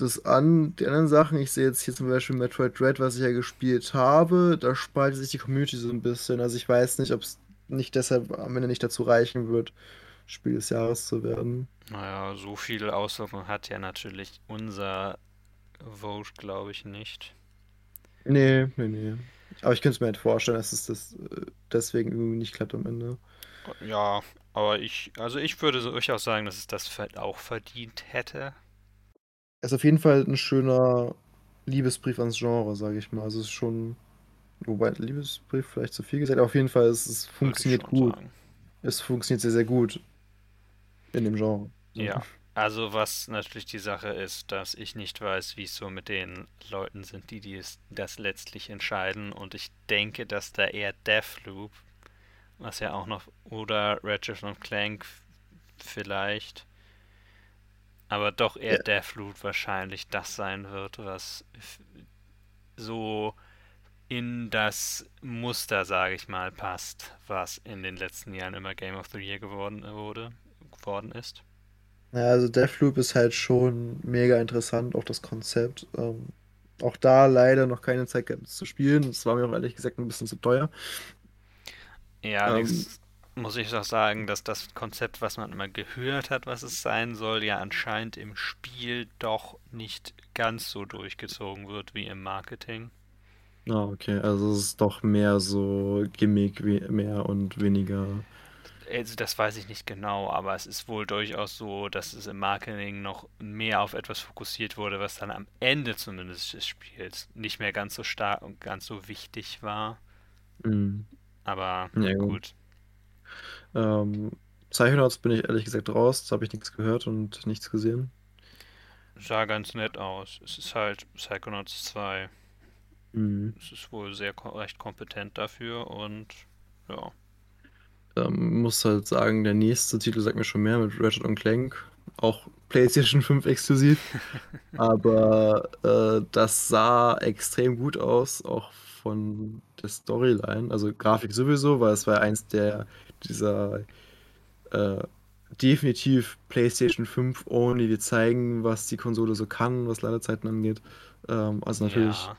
das an, die anderen Sachen, ich sehe jetzt hier zum Beispiel Metroid Dread, was ich ja gespielt habe, da spaltet sich die Community so ein bisschen. Also ich weiß nicht, ob es nicht deshalb am Ende nicht dazu reichen wird, Spiel des Jahres zu werden. Naja, so viel Auswirkungen hat ja natürlich unser Vote, glaube ich, nicht. Nee, nee, nee. Aber ich könnte es mir halt vorstellen, dass es das äh, deswegen irgendwie nicht klappt am Ende. Ja, aber ich, also ich würde so durchaus sagen, dass es das auch verdient hätte. Es ist auf jeden Fall ein schöner Liebesbrief ans Genre, sage ich mal. Also es ist schon, wobei Liebesbrief vielleicht zu viel gesagt, aber auf jeden Fall es, es funktioniert gut. sagen. Es funktioniert sehr, sehr gut in dem Genre. Ja, also was natürlich die Sache ist, dass ich nicht weiß, wie es so mit den Leuten sind, die dies, das letztlich entscheiden. Und ich denke, dass da eher Deathloop, was ja auch noch, oder Ratchet und Clank vielleicht, aber doch eher Ja, Deathloop wahrscheinlich das sein wird, was so in das Muster, sage ich mal, passt, was in den letzten Jahren immer Game of the Year geworden wurde, geworden ist. Ja, also Deathloop ist halt schon mega interessant, auch das Konzept. Ähm, auch da leider noch keine Zeit gehabt, zu spielen. Das war mir auch ehrlich gesagt ein bisschen zu teuer. Ja, Ähm, muss ich auch sagen, dass das Konzept, was man immer gehört hat, was es sein soll, ja anscheinend im Spiel doch nicht ganz so durchgezogen wird wie im Marketing. ah, okay, also es ist doch mehr so Gimmick mehr und weniger. Also das weiß ich nicht genau, aber es ist wohl durchaus so, dass es im Marketing noch mehr auf etwas fokussiert wurde, was dann am Ende zumindest des Spiels nicht mehr ganz so stark und ganz so wichtig war. Mm, Aber ja, gut. Ähm, Psychonauts bin ich ehrlich gesagt raus, da habe ich nichts gehört und nichts gesehen. Sah ganz nett aus. Es ist halt Psychonauts 2. Mm. Es ist wohl sehr recht kompetent dafür und ja. Ähm, muss halt sagen, der nächste Titel sagt mir schon mehr mit Ratchet und Clank. Auch PlayStation 5 exklusiv. Aber äh, das sah extrem gut aus, auch von der Storyline. Also Grafik sowieso, weil es war eins der dieser äh, definitiv PlayStation 5 Only, die zeigen, was die Konsole so kann, was Ladezeiten angeht. Ähm, also natürlich Ja,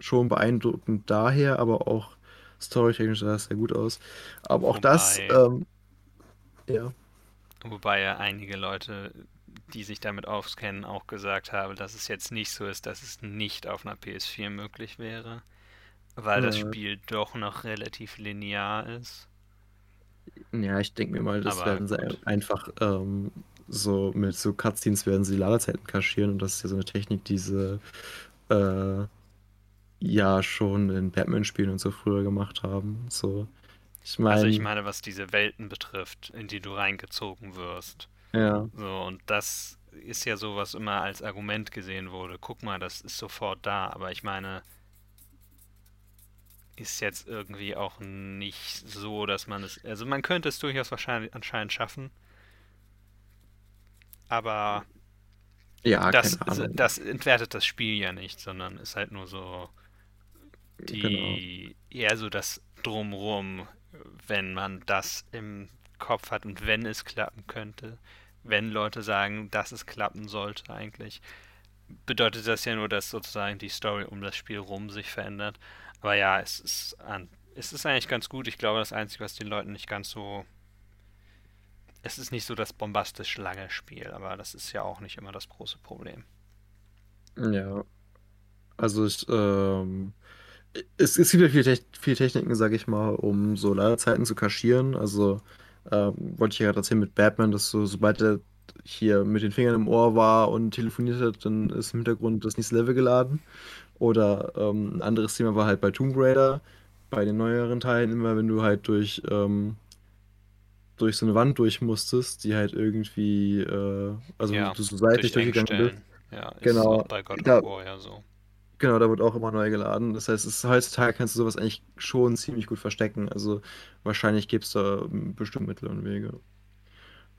schon beeindruckend daher, aber auch storytechnisch sah es sehr gut aus. Aber auch das, wobei, ähm, ja. wobei ja einige Leute, die sich damit auskennen, auch gesagt haben, dass es jetzt nicht so ist, dass es nicht auf einer PS4 möglich wäre, weil das Äh, Spiel doch noch relativ linear ist. Ja, ich denke mir mal, das Aber werden sie gut. einfach ähm, so mit so Cutscenes werden sie Ladezeiten kaschieren und das ist ja so eine Technik, die sie äh, ja schon in Batman-Spielen und so früher gemacht haben. So, ich Also ich meine, meine, was diese Welten betrifft, in die du reingezogen wirst. ja, So, und das ist ja so, was immer als Argument gesehen wurde. Guck mal, das ist sofort da. Aber ich meine, ist jetzt irgendwie auch nicht so, dass man es. Also man könnte es durchaus wahrscheinlich anscheinend schaffen, aber ja, das, Ahnung. das entwertet das Spiel ja nicht, sondern ist halt nur so Genau. die eher so das Drumrum, wenn man das im Kopf hat und wenn es klappen könnte, wenn Leute sagen, dass es klappen sollte eigentlich, bedeutet das ja nur, dass sozusagen die Story um das Spiel rum sich verändert. Aber ja, es ist es ist eigentlich ganz gut. Ich glaube, das Einzige, was den Leuten nicht ganz so, es ist nicht so das bombastisch lange Spiel, aber das ist ja auch nicht immer das große Problem. Ja, also ich, ähm, es, es gibt ja viele, viele Techniken, sage ich mal, um so Ladezeiten zu kaschieren. Also ähm, wollte ich ja gerade erzählen mit Batman, dass so, sobald er hier mit den Fingern im Ohr war und telefoniert hat, dann ist im Hintergrund das nächste Level geladen. Oder ähm, ein anderes Thema war halt bei Tomb Raider, bei den neueren Teilen immer, wenn du halt durch, ähm, durch so eine Wand durch musstest, die halt irgendwie, äh, also Ja, du so seitlich durch durchgegangen bist. Ja, Genau, bei God of da, War ja so. Genau, da wird auch immer neu geladen. Das heißt, es heutzutage kannst du sowas eigentlich schon ziemlich gut verstecken. Also wahrscheinlich gibt es da ähm, bestimmt Mittel und Wege.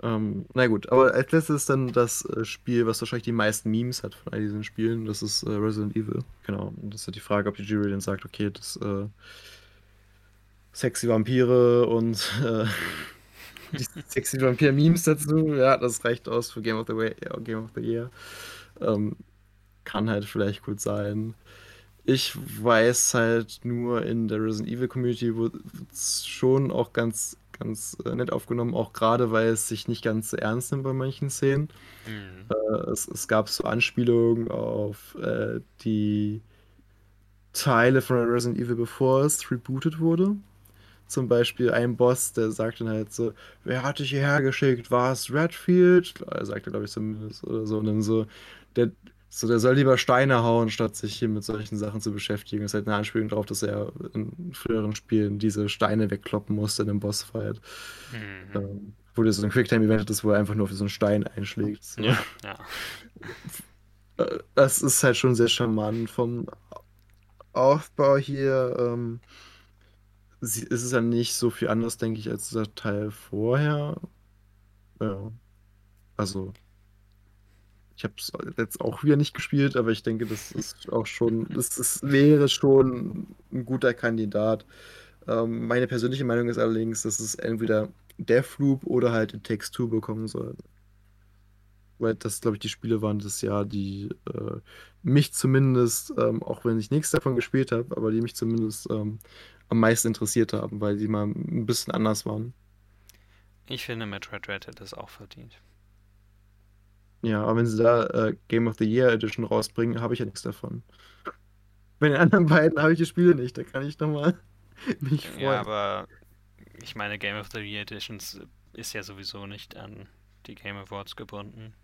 Ähm, na gut, aber als letztes dann das äh, Spiel, was wahrscheinlich die meisten Memes hat von all diesen Spielen. Das ist äh, Resident Evil. Genau. Und das ist halt die Frage, ob die Jury dann sagt, okay, das äh, sexy Vampire und äh, die sexy Vampir-Memes dazu. Ja, das reicht aus für Game of the, Way, Game of the Year. Ähm, kann halt vielleicht gut sein. Ich weiß halt nur in der Resident Evil Community wurde es schon auch ganz, ganz äh, nett aufgenommen, auch gerade weil es sich nicht ganz so ernst nimmt bei manchen Szenen. Mhm. Äh, es, es gab so Anspielungen auf äh, die Teile von Resident Evil, bevor es rebootet wurde. Zum Beispiel ein Boss, der sagt dann halt so, wer hat dich hierher geschickt? War es Redfield? Er sagte, glaube ich, zumindest oder so. Und dann so, der, so, der soll lieber Steine hauen, statt sich hier mit solchen Sachen zu beschäftigen. Das ist halt eine Anspielung darauf, dass er in früheren Spielen diese Steine wegkloppen musste in einem Bossfight. Mhm. Ähm, wo das so ein Quicktime-Event ist, wo er einfach nur auf so einen Stein einschlägt. So. Ja, ja. Äh, Das ist halt schon sehr charmant. Vom Aufbau hier ähm, ist es ja nicht so viel anders, denke ich, als der Teil vorher. Ja. Also, ich habe es jetzt auch wieder nicht gespielt, aber ich denke, das ist auch schon, das ist, wäre schon ein guter Kandidat. Ähm, meine persönliche Meinung ist allerdings, dass es entweder Deathloop oder halt It Takes Two bekommen soll. Weil das, glaube ich, die Spiele waren das Jahr, die äh, mich zumindest, ähm, auch wenn ich nichts davon gespielt habe, aber die mich zumindest ähm, am meisten interessiert haben, weil die mal ein bisschen anders waren. Ich finde, Metroid Dread hätte es auch verdient. Ja, aber wenn sie da äh, Game of the Year Edition rausbringen, habe ich ja nichts davon. Bei den anderen beiden habe ich die Spiele nicht, da kann ich nochmal mich Ja, freuen. aber ich meine, Game of the Year Editions ist ja sowieso nicht an die Game Awards gebunden.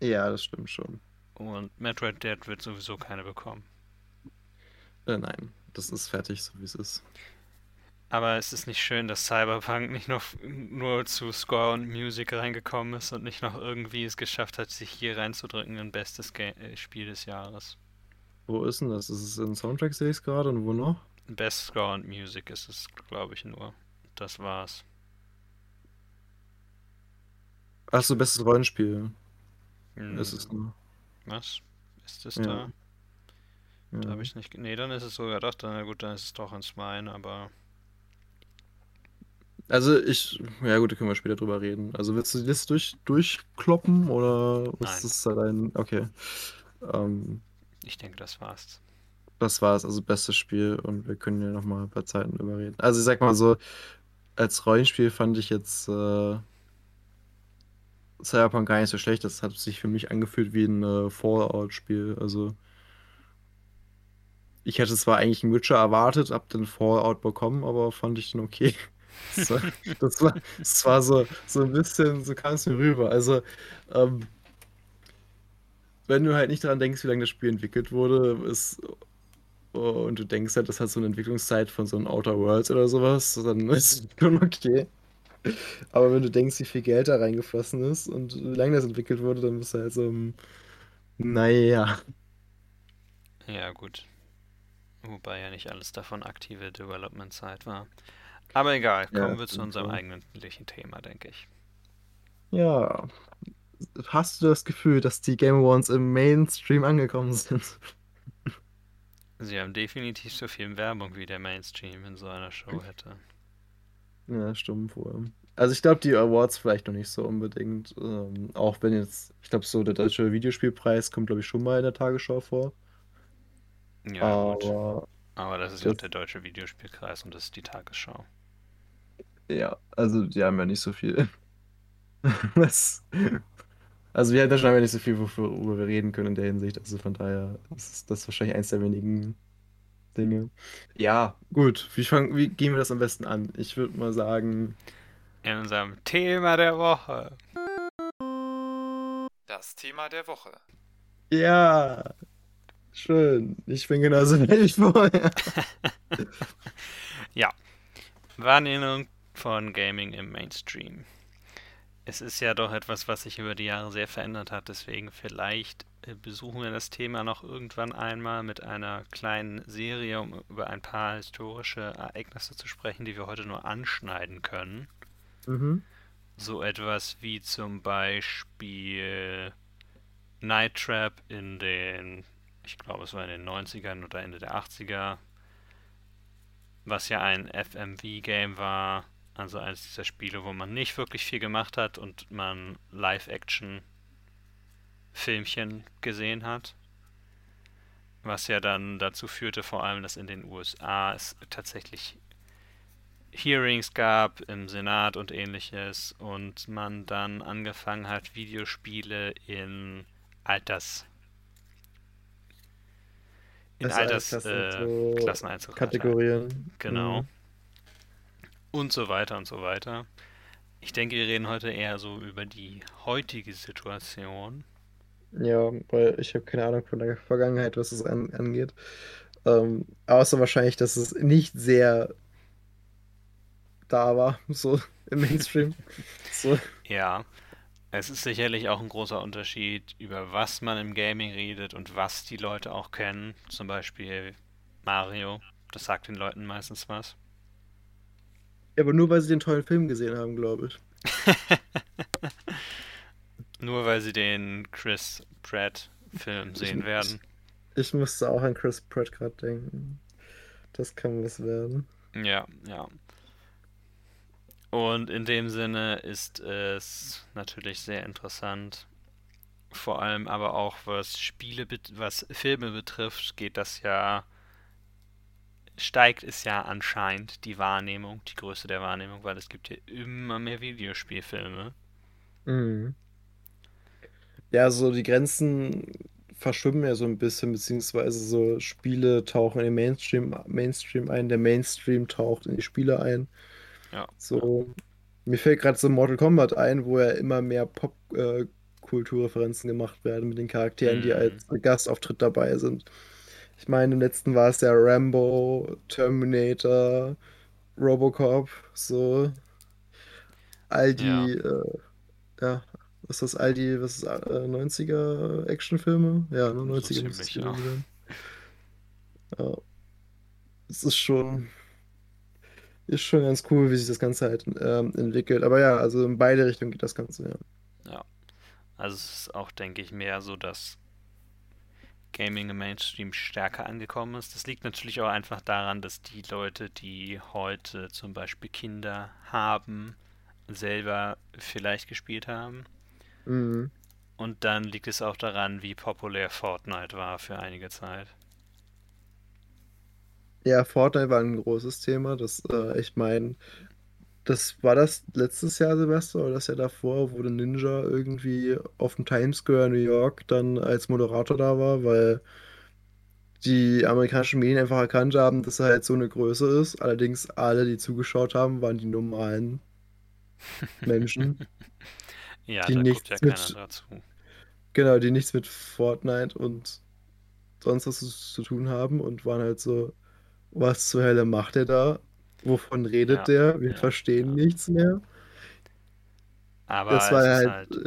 Ja, das stimmt schon. Und Metroid Dread wird sowieso keine bekommen. Äh, nein, das ist fertig, so wie es ist. Aber es ist nicht schön, dass Cyberpunk nicht noch nur zu Score und Music reingekommen ist und nicht noch irgendwie es geschafft hat, sich hier reinzudrücken in bestes Ga äh, Spiel des Jahres. Wo ist denn das? Ist es in Soundtrack, sehe ich es gerade, und wo noch? Best Score und Music ist es, glaube ich, nur. Das war's. Achso, bestes Rollenspiel Hm, ist es nur. was? Ist es Ja, da? Da ja. habe ich nicht. Nee, dann ist es sogar doch. Dann, na gut, dann ist es doch ins Mine, aber. Also ich, ja gut, da können wir später drüber reden. Also willst du das durch, durchkloppen oder ist das allein? Okay. Ähm, Ich denke, das war's. das war's, also bestes Spiel und wir können ja nochmal ein paar Zeiten drüber reden. Also ich sag mal so, als Rollenspiel fand ich jetzt äh, Cyberpunk gar nicht so schlecht. Das hat sich für mich angefühlt wie ein äh, Fallout-Spiel. Also ich hätte zwar eigentlich ein Witcher erwartet, hab den Fallout bekommen, aber fand ich dann okay. Das war, das war, das war so, so ein bisschen, so kam es mir rüber. Also, ähm, wenn du halt nicht daran denkst, wie lange das Spiel entwickelt wurde, ist, und du denkst halt, das hat so eine Entwicklungszeit von so einem Outer Worlds oder sowas, dann ist es schon okay. Aber wenn du denkst, wie viel Geld da reingeflossen ist und wie lange das entwickelt wurde, dann bist du halt so, naja. Ja, gut. Wobei ja nicht alles davon aktive Development-Zeit war. Aber egal, Ja, kommen wir zu unserem eigentlichen Thema, denke ich. Ja. Hast du das Gefühl, dass die Game Awards im Mainstream angekommen sind? Sie haben definitiv so viel Werbung, wie der Mainstream in so einer Show hätte. Ja, stimmt wohl. Also ich glaube, die Awards vielleicht noch nicht so unbedingt. Ähm, auch wenn jetzt, ich glaube, so der deutsche Videospielpreis kommt, glaube ich, schon mal in der Tagesschau vor. Ja, gut. Aber Aber das ist ja der deutsche Videospielkreis und das ist die Tagesschau. Ja, also die haben ja nicht so viel. Das, also wir hätten schon nicht so viel, worüber wir reden können in der Hinsicht. Also von daher ist das wahrscheinlich eins der wenigen Dinge. Ja, gut. Wie, fang, wie gehen wir das am besten an? Ich würde mal sagen, In unserem Thema der Woche. Das Thema der Woche. ja, schön. Ich bin genauso wie vorher. Ja, Wahrnehmung von Gaming im Mainstream. Es ist ja doch etwas, was sich über die Jahre sehr verändert hat, deswegen vielleicht äh, besuchen wir das Thema noch irgendwann einmal mit einer kleinen Serie, um über ein paar historische Ereignisse zu sprechen, die wir heute nur anschneiden können. Mhm. So etwas wie zum Beispiel Night Trap in den, ich glaube es war in den 90ern oder Ende der 80er, was ja ein FMV-Game war, also eines dieser Spiele, wo man nicht wirklich viel gemacht hat und man Live-Action-Filmchen gesehen hat. Was ja dann dazu führte, vor allem, dass in den USA es tatsächlich Hearings gab im Senat und ähnliches und man dann angefangen hat, Videospiele in Alters in Altersklassen äh, Klassen einzuteilen. Kategorien. Genau. Mhm. Und so weiter und so weiter. Ich denke, wir reden heute eher so über die heutige Situation. Ja, weil ich habe keine Ahnung von der Vergangenheit, was es an, angeht. Ähm, außer wahrscheinlich, dass es nicht sehr da war, so im Mainstream. so. Ja, es ist sicherlich auch ein großer Unterschied, über was man im Gaming redet und was die Leute auch kennen. Zum Beispiel Mario. Das sagt den Leuten meistens was. Ja, aber nur weil sie den tollen Film gesehen haben, glaube ich. nur weil sie den Chris Pratt Film sehen ich, werden. Ich, ich musste auch an Chris Pratt gerade denken. Das kann was werden. Ja, ja. Und in dem Sinne ist es natürlich sehr interessant. Vor allem aber auch was Spiele, was Filme betrifft, geht das ja, steigt es ja anscheinend die Wahrnehmung, die Größe der Wahrnehmung, weil es gibt ja immer mehr Videospielfilme. Mhm. Ja, so die Grenzen verschwimmen ja so ein bisschen, beziehungsweise so Spiele tauchen in den Mainstream, Mainstream ein, der Mainstream taucht in die Spiele ein. Ja. So, mir fällt gerade so Mortal Kombat ein, wo ja immer mehr Pop-Kulturreferenzen gemacht werden mit den Charakteren, die als Mhm. Gastauftritt dabei sind. Ich meine, im letzten war es ja Rambo, Terminator, Robocop, so all Ja, die, äh, ja, was ist das, all die, was ist, äh, 90er Actionfilme? Ja, nur so 90er muss es ziemlich, ja. Ja, es ist schon. Ist schon ganz cool, wie sich das Ganze halt ähm, entwickelt. Aber ja, also in beide Richtungen geht das Ganze, ja. Ja. Also es ist auch, denke ich, mehr so, dass Gaming im Mainstream stärker angekommen ist. Das liegt natürlich auch einfach daran, dass die Leute, die heute zum Beispiel Kinder haben, selber vielleicht gespielt haben. Mhm. Und dann liegt es auch daran, wie populär Fortnite war für einige Zeit. Ja, Fortnite war ein großes Thema. Das, äh, ich meine, das war das letztes Jahr Silvester oder das Jahr davor, wo der Ninja irgendwie auf dem Times Square New York dann als Moderator da war, weil die amerikanischen Medien einfach erkannt haben, dass er halt so eine Größe ist. Allerdings alle, die zugeschaut haben, waren die normalen Menschen, Ja, die da ja nichts keiner mit, dazu. genau, die nichts mit Fortnite und sonst was zu zu tun haben und waren halt so, was zur Hölle macht er da? Wovon redet Ja, der? Wir ja, verstehen ja. nichts mehr. Das Aber war es ist halt, halt,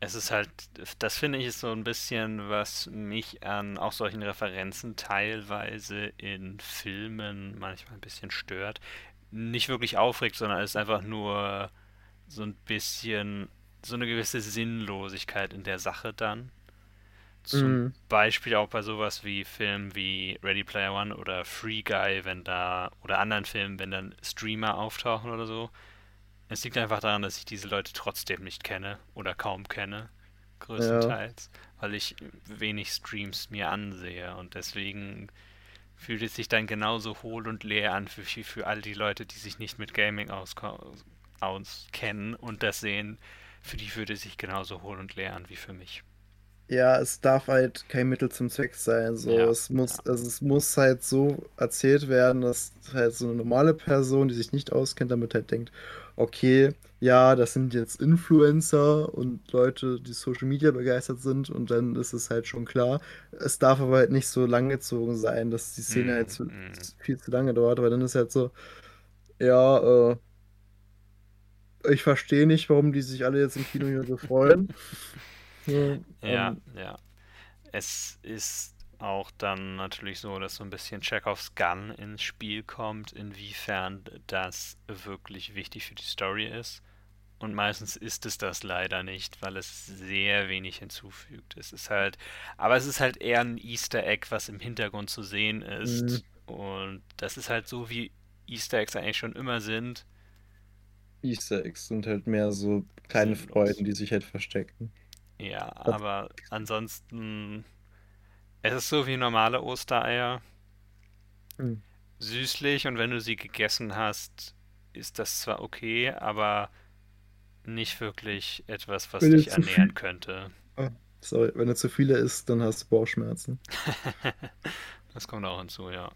es ist halt, das finde ich ist so ein bisschen, was mich an auch solchen Referenzen teilweise in Filmen manchmal ein bisschen stört. Nicht wirklich aufregt, sondern es ist einfach nur so ein bisschen, so eine gewisse Sinnlosigkeit in der Sache dann. Zum Mhm. Beispiel auch bei sowas wie Filmen wie Ready Player One oder Free Guy, wenn da, oder anderen Filmen, wenn dann Streamer auftauchen oder so. Es liegt einfach daran, dass ich diese Leute trotzdem nicht kenne oder kaum kenne, Ja. größtenteils, weil ich wenig Streams mir ansehe und deswegen fühlt es sich dann genauso hohl und leer an für, für, all die Leute, die sich nicht mit Gaming auskennen und das sehen, für die fühlt es sich genauso hohl und leer an wie für mich. Ja, es darf halt kein Mittel zum Zweck sein. So, Ja, es muss, ja. also es muss halt so erzählt werden, dass halt so eine normale Person, die sich nicht auskennt, damit halt denkt, okay, ja, das sind jetzt Influencer und Leute, die Social Media begeistert sind und dann ist es halt schon klar. Es darf aber halt nicht so langgezogen sein, dass die Szene halt Mm, zu, mm. viel zu lange dauert, weil dann ist halt so, ja, äh, ich verstehe nicht, warum die sich alle jetzt im Kino hier so freuen. Ja, Ja, ähm, ja. Es ist auch dann natürlich so, dass so ein bisschen Chekhovs Gun ins Spiel kommt, inwiefern das wirklich wichtig für die Story ist. Und meistens ist es das leider nicht, weil es sehr wenig hinzufügt. Es ist halt, aber es ist halt eher ein Easter Egg, was im Hintergrund zu sehen ist, Und das ist halt so, wie Easter Eggs eigentlich schon immer sind. Easter Eggs sind halt mehr so kleine. Freuden, die sich halt verstecken. Ja, Das, aber ansonsten, es ist so wie normale Ostereier. hm. Süßlich und wenn du sie gegessen hast, ist das zwar okay, aber nicht wirklich etwas, was Wenn dich zu viel. ernähren könnte. Ah, sorry, wenn du zu viele isst, dann hast du Bauchschmerzen. Das kommt auch hinzu, ja.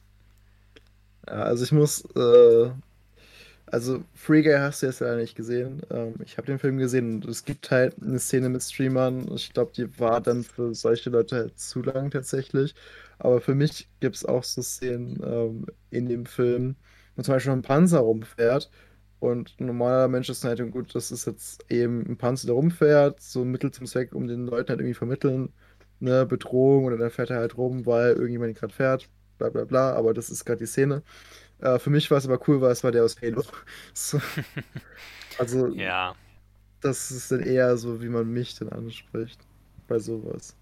Ja, also ich muss, äh, also Free Guy hast du jetzt leider nicht gesehen. Ähm, ich habe den Film gesehen und es gibt halt eine Szene mit Streamern. Ich glaube, die war dann für solche Leute halt zu lang tatsächlich. Aber für mich gibt es auch so Szenen ähm, in dem Film, wo zum Beispiel ein Panzer rumfährt. Und ein normaler Mensch ist halt, gut, das ist jetzt eben ein Panzer, der rumfährt, so ein Mittel zum Zweck, um den Leuten halt irgendwie vermitteln, ne, Bedrohung oder dann fährt er halt rum, weil irgendjemand gerade fährt, bla bla bla, aber das ist gerade die Szene. Äh, für mich war es aber cool, weil es war der aus Halo. So, also, Ja, das ist dann eher so, wie man mich dann anspricht bei sowas.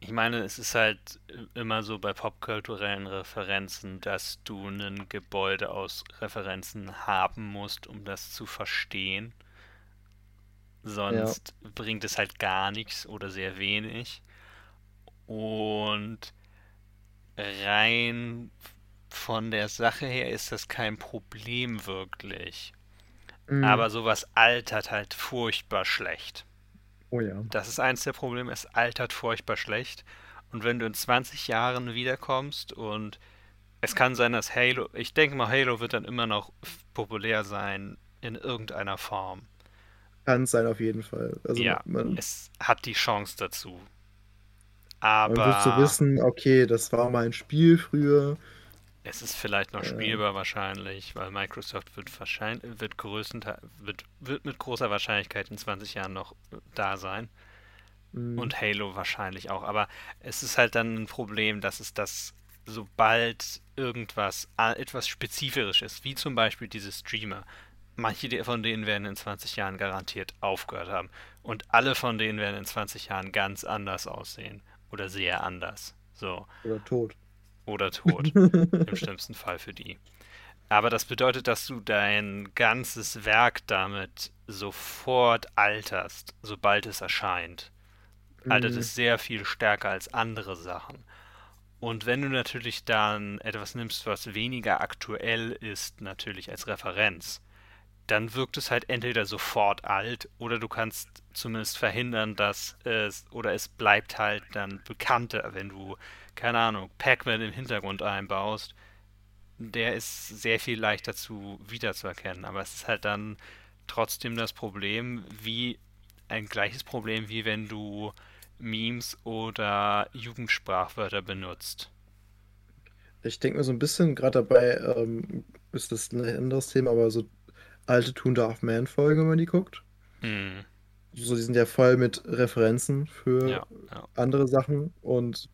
ich meine, es ist halt immer so bei popkulturellen Referenzen, dass du ein Gebäude aus Referenzen haben musst, um das zu verstehen. Ja. Sonst bringt es halt gar nichts oder sehr wenig. Und rein von der Sache her ist das kein Problem wirklich. Mm. Aber sowas altert halt furchtbar schlecht. Oh ja. Das ist eins der Probleme, es altert furchtbar schlecht. Und wenn du in 20 Jahren wiederkommst und es kann sein, dass Halo, ich denke mal, Halo wird dann immer noch populär sein in irgendeiner Form. Kann es sein auf jeden Fall. Also Ja, es hat die Chance dazu. man wird so Aber wissen, okay, das war mal ein Spiel früher. Es ist vielleicht noch Äh, spielbar wahrscheinlich, weil Microsoft wird wahrscheinlich, wird wird, wird mit großer Wahrscheinlichkeit in 20 Jahren noch da sein. mm, Und Halo wahrscheinlich auch. Aber es ist halt dann ein Problem, dass es das, sobald irgendwas etwas spezifisch ist, wie zum Beispiel diese Streamer, manche von denen werden in 20 Jahren garantiert aufgehört haben. Und alle von denen werden in 20 Jahren ganz anders aussehen. Oder sehr anders. So. oder tot. Oder tot. Im schlimmsten Fall für die. Aber das bedeutet, dass du dein ganzes Werk damit sofort alterst, sobald es erscheint altert Mm, es sehr viel stärker als andere Sachen. Und wenn du natürlich dann etwas nimmst, was weniger aktuell ist, natürlich als Referenz, dann wirkt es halt entweder sofort alt oder du kannst zumindest verhindern, dass es oder es bleibt halt dann bekannter, wenn du, keine Ahnung, Pac-Man im Hintergrund einbaust. Der ist sehr viel leichter zu wiederzuerkennen, aber es ist halt dann trotzdem das Problem, wie ein gleiches Problem, wie wenn du Memes oder Jugendsprachwörter benutzt. Ich denke mir so ein bisschen, gerade dabei ähm, ist das ein anderes Thema, aber so alte Toon Dark Man Folgen, wenn man die guckt. Hm, So, die sind ja voll mit Referenzen für ja, ja, andere Sachen und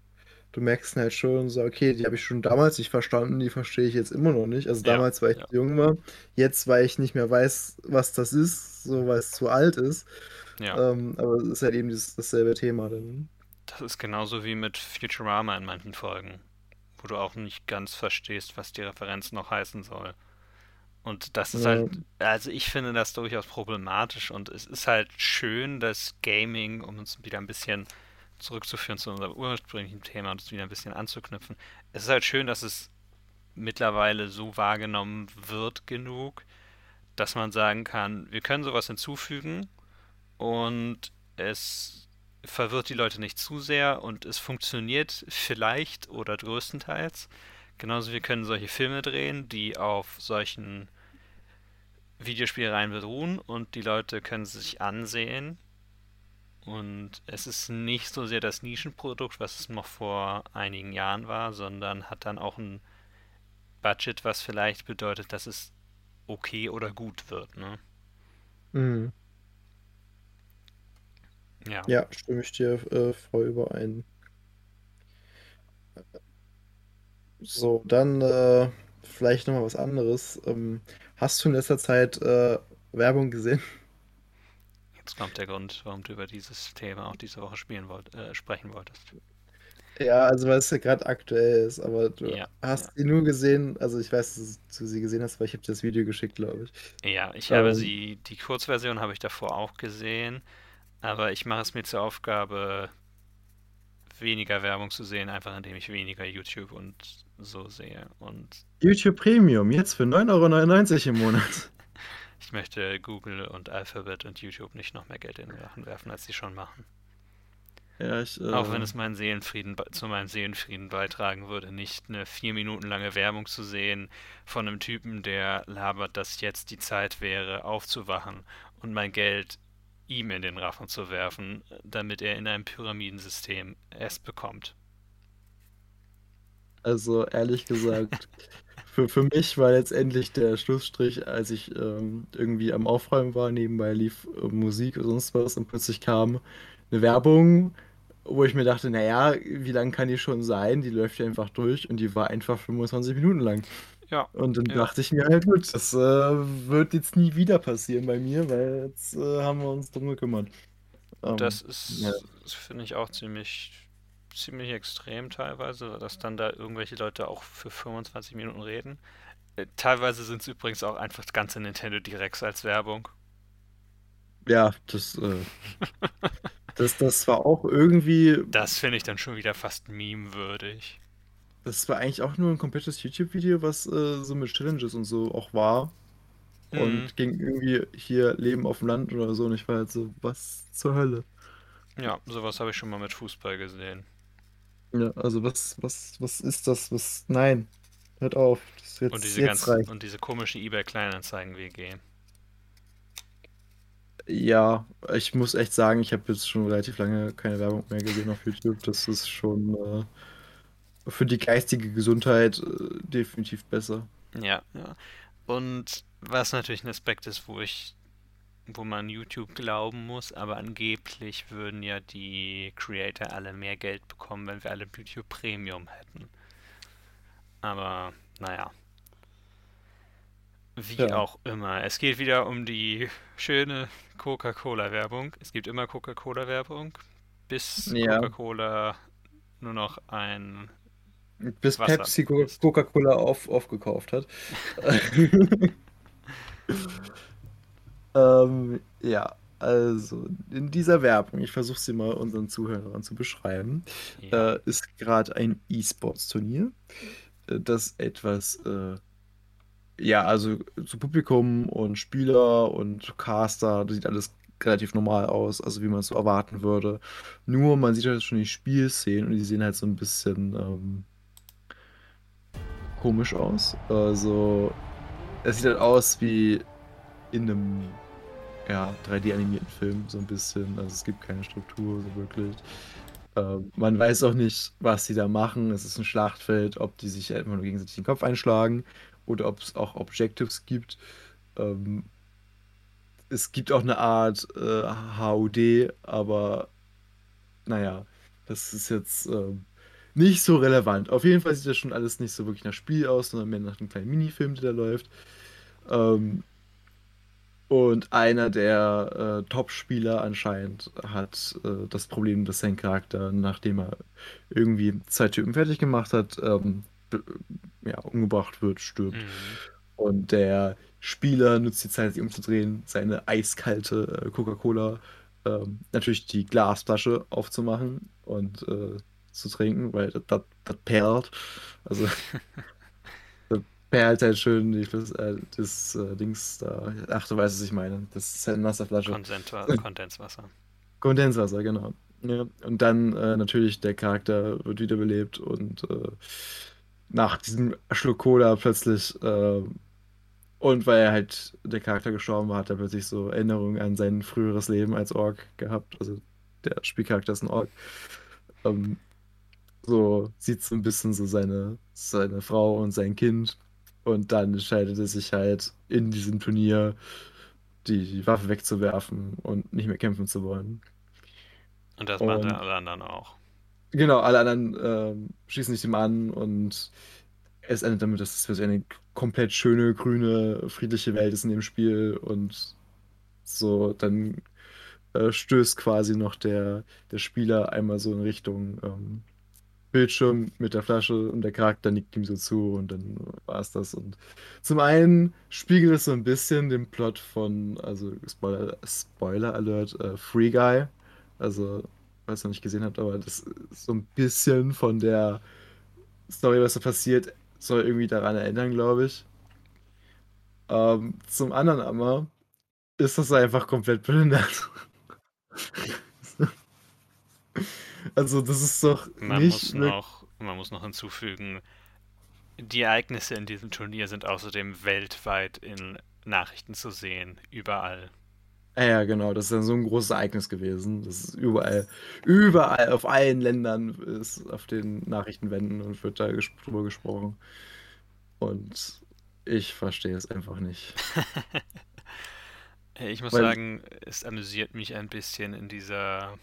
du merkst halt schon so, okay, die habe ich schon damals nicht verstanden, die verstehe ich jetzt immer noch nicht. Also ja, damals, weil ich ja, jung war, jetzt, weil ich nicht mehr weiß, was das ist, so weil es zu alt ist. ja. Ähm, aber es ist halt eben dieses, dasselbe Thema dann. Das ist genauso wie mit Futurama in manchen Folgen, wo du auch nicht ganz verstehst, was die Referenz noch heißen soll. Und das ist halt, Ja, also ich finde das durchaus problematisch und es ist halt schön, dass Gaming, um uns wieder ein bisschen zurückzuführen zu unserem ursprünglichen Thema und es wieder ein bisschen anzuknüpfen, es ist halt schön, dass es mittlerweile so wahrgenommen wird genug, dass man sagen kann, wir können sowas hinzufügen und es verwirrt die Leute nicht zu sehr und es funktioniert vielleicht oder größtenteils. Genauso wir können solche Filme drehen, die auf solchen Videospielreihen beruhen und die Leute können sie sich ansehen. Und es ist nicht so sehr das Nischenprodukt, was es noch vor einigen Jahren war, sondern hat dann auch ein Budget, was vielleicht bedeutet, dass es okay oder gut wird, ne? mhm. Ja. Ja, stimme ich dir äh, voll überein. So, dann äh, vielleicht noch mal was anderes. Ähm, hast du in letzter Zeit äh, Werbung gesehen? Jetzt kommt der Grund, warum du über dieses Thema auch diese Woche spielen wollt, äh, sprechen wolltest. Ja, also weil es ja gerade aktuell ist, aber du Ja, hast sie nur gesehen, also ich weiß, dass du sie gesehen hast, weil ich habe dir das Video geschickt, glaube ich. Ja, ich habe Ähm, sie, die Kurzversion habe ich davor auch gesehen, aber ich mache es mir zur Aufgabe, weniger Werbung zu sehen, einfach indem ich weniger YouTube und so sehe. Und YouTube Premium, jetzt für 9,99 Euro im Monat. Ich möchte Google und Alphabet und YouTube nicht noch mehr Geld in die Sachen werfen, als sie schon machen. Ja, ich, Auch wenn äh, es meinen Seelenfrieden, zu meinem Seelenfrieden beitragen würde, nicht eine vier Minuten lange Werbung zu sehen von einem Typen, der labert, dass jetzt die Zeit wäre, aufzuwachen und mein Geld ihm in den Rachen zu werfen, damit er in einem Pyramidensystem es bekommt. also ehrlich gesagt, für, für mich war letztendlich der Schlussstrich, als ich ähm, irgendwie am Aufräumen war, nebenbei lief äh, Musik oder sonst was und plötzlich kam eine Werbung, wo ich mir dachte, naja, wie lang kann die schon sein? Die läuft ja einfach durch und die war einfach 25 Minuten lang. Ja, Und dann ja, dachte ich mir halt, gut, das äh, wird jetzt nie wieder passieren bei mir, weil jetzt äh, haben wir uns drum gekümmert. das Ähm, ja. ist, das finde ich auch ziemlich, ziemlich extrem teilweise, dass dann da irgendwelche Leute auch für 25 Minuten reden. Äh, Teilweise sind es übrigens auch einfach ganze Nintendo Directs als Werbung. Ja, das, äh, das, das war auch irgendwie, Das finde ich dann schon wieder fast meme-würdig. das war eigentlich auch nur ein komplettes YouTube-Video, was äh, so mit Challenges und so auch war. Mhm. Und ging irgendwie hier Leben auf dem Land oder so. Und ich war halt so, was zur Hölle? Ja, sowas habe ich schon mal mit Fußball gesehen. Ja, also was, was, was ist das? Was? Nein, hört auf. Das Und jetzt, diese jetzt ganzen, und diese komische eBay Kleinanzeigen-WG. Ja, ich muss echt sagen, ich habe jetzt schon relativ lange keine Werbung mehr gesehen auf YouTube. Das ist schon äh, für die geistige Gesundheit äh, definitiv besser. Ja, ja. Und was natürlich ein Aspekt ist, wo ich, wo man YouTube glauben muss, aber angeblich würden ja die Creator alle mehr Geld bekommen, wenn wir alle YouTube Premium hätten. Aber naja, wie Ja, auch immer. Es geht wieder um die schöne Coca-Cola-Werbung. Es gibt immer Coca-Cola-Werbung, bis ja. Coca-Cola nur noch ein Bis Wasser Pepsi. Coca-Cola auf, aufgekauft hat. Ähm, ja, also in dieser Werbung, ich versuche sie mal unseren Zuhörern zu beschreiben, Ja. äh, ist gerade ein E-Sports-Turnier, äh, das etwas, äh, ja, also zu Publikum und Spieler und Caster, das sieht alles relativ normal aus, also wie man es so erwarten würde. Nur man sieht halt schon die Spielszenen und die sehen halt so ein bisschen ähm, komisch aus. Also es sieht halt aus wie in einem ja, 3D-animierten Film, so ein bisschen. Also es gibt keine Struktur, so wirklich. Ähm, man weiß auch nicht, was sie da machen. Es ist ein Schlachtfeld, ob die sich einfach nur gegenseitig den Kopf einschlagen oder ob es auch Objectives gibt. Ähm, es gibt auch eine Art äh, HUD, aber naja, das ist jetzt ähm, nicht so relevant. Auf jeden Fall sieht das schon alles nicht so wirklich nach Spiel aus, sondern mehr nach einem kleinen Minifilm, der da läuft. Ähm, Und einer der äh, Top-Spieler anscheinend hat äh, das Problem, dass sein Charakter, nachdem er irgendwie zwei Typen fertig gemacht hat, ähm, ja, umgebracht wird, stirbt. Mhm. Und der Spieler nutzt die Zeit, sich umzudrehen, seine eiskalte äh, Coca-Cola, ähm, natürlich die Glasflasche aufzumachen und äh, zu trinken, weil das perlt. Also perlt halt schön die, das, äh, das äh, Dings da. Ach, du weißt, was ich meine. Das ist halt eine Wasserflasche. Konsentwa- Kondenswasser. Kondenswasser, genau. Ja. Und dann äh, natürlich der Charakter wird wiederbelebt und äh, nach diesem Schluck Cola plötzlich äh, und weil er halt der Charakter gestorben war, hat er plötzlich so Erinnerungen an sein früheres Leben als Ork gehabt. Also der Spielcharakter ist ein Ork. Ähm, so sieht so ein bisschen so seine, seine Frau und sein Kind. Und dann entscheidet er sich halt in diesem Turnier die Waffe wegzuwerfen und nicht mehr kämpfen zu wollen. Und das machen alle anderen auch. genau, alle anderen ähm, schießen sich ihm an und es endet damit, dass es für sie eine komplett schöne, grüne, friedliche Welt ist in dem Spiel. Und so, dann äh, stößt quasi noch der, der Spieler einmal so in Richtung ähm, Bildschirm mit der Flasche und der Charakter nickt ihm so zu und dann war es das. Und zum einen spiegelt es so ein bisschen den Plot von, also Spoiler, Spoiler Alert, äh, Free Guy. Also, was ihr noch nicht gesehen habt, aber das ist so ein bisschen von der Story, was da passiert, soll irgendwie daran erinnern, glaube ich. Ähm, zum anderen aber ist das einfach komplett behindert. Also, das ist doch Man nicht muss noch, man muss noch hinzufügen, die Ereignisse in diesem Turnier sind außerdem weltweit in Nachrichten zu sehen, überall. Ja, ja, genau, das ist ja so ein großes Ereignis gewesen. Das ist überall, überall, auf allen Ländern ist auf den Nachrichtenwänden und wird da ges drüber gesprochen. Und ich verstehe es einfach nicht. Ich muss Weil, sagen, es amüsiert mich ein bisschen in dieser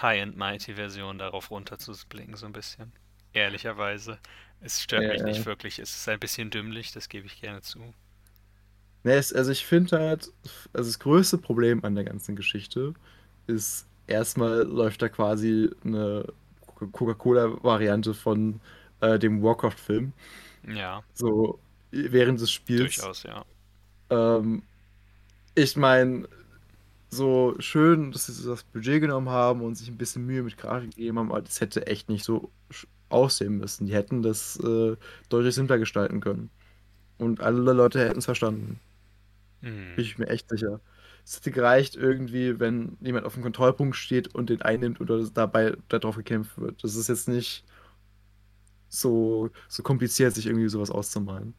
High and Mighty Version darauf runterzublicken, so ein bisschen. Ehrlicherweise. Es stört mich äh, nicht wirklich. Es ist ein bisschen dümmlich, das gebe ich gerne zu. ne, also ich finde halt, also das größte Problem an der ganzen Geschichte ist, erstmal läuft da quasi eine Coca-Cola-Variante von äh, dem Warcraft-Film. Ja, So während des Spiels. durchaus, ja. Ähm, ich meine, so schön, dass sie so das Budget genommen haben und sich ein bisschen Mühe mit Grafik gegeben haben, aber das hätte echt nicht so aussehen müssen. Die hätten das äh, deutlich simpler gestalten können. Und alle Leute hätten es verstanden. Hm. Bin ich mir echt sicher. Es hätte gereicht, irgendwie, wenn jemand auf dem Kontrollpunkt steht und den einnimmt oder dabei darauf gekämpft wird. Das ist jetzt nicht so, so kompliziert, sich irgendwie sowas auszumalen.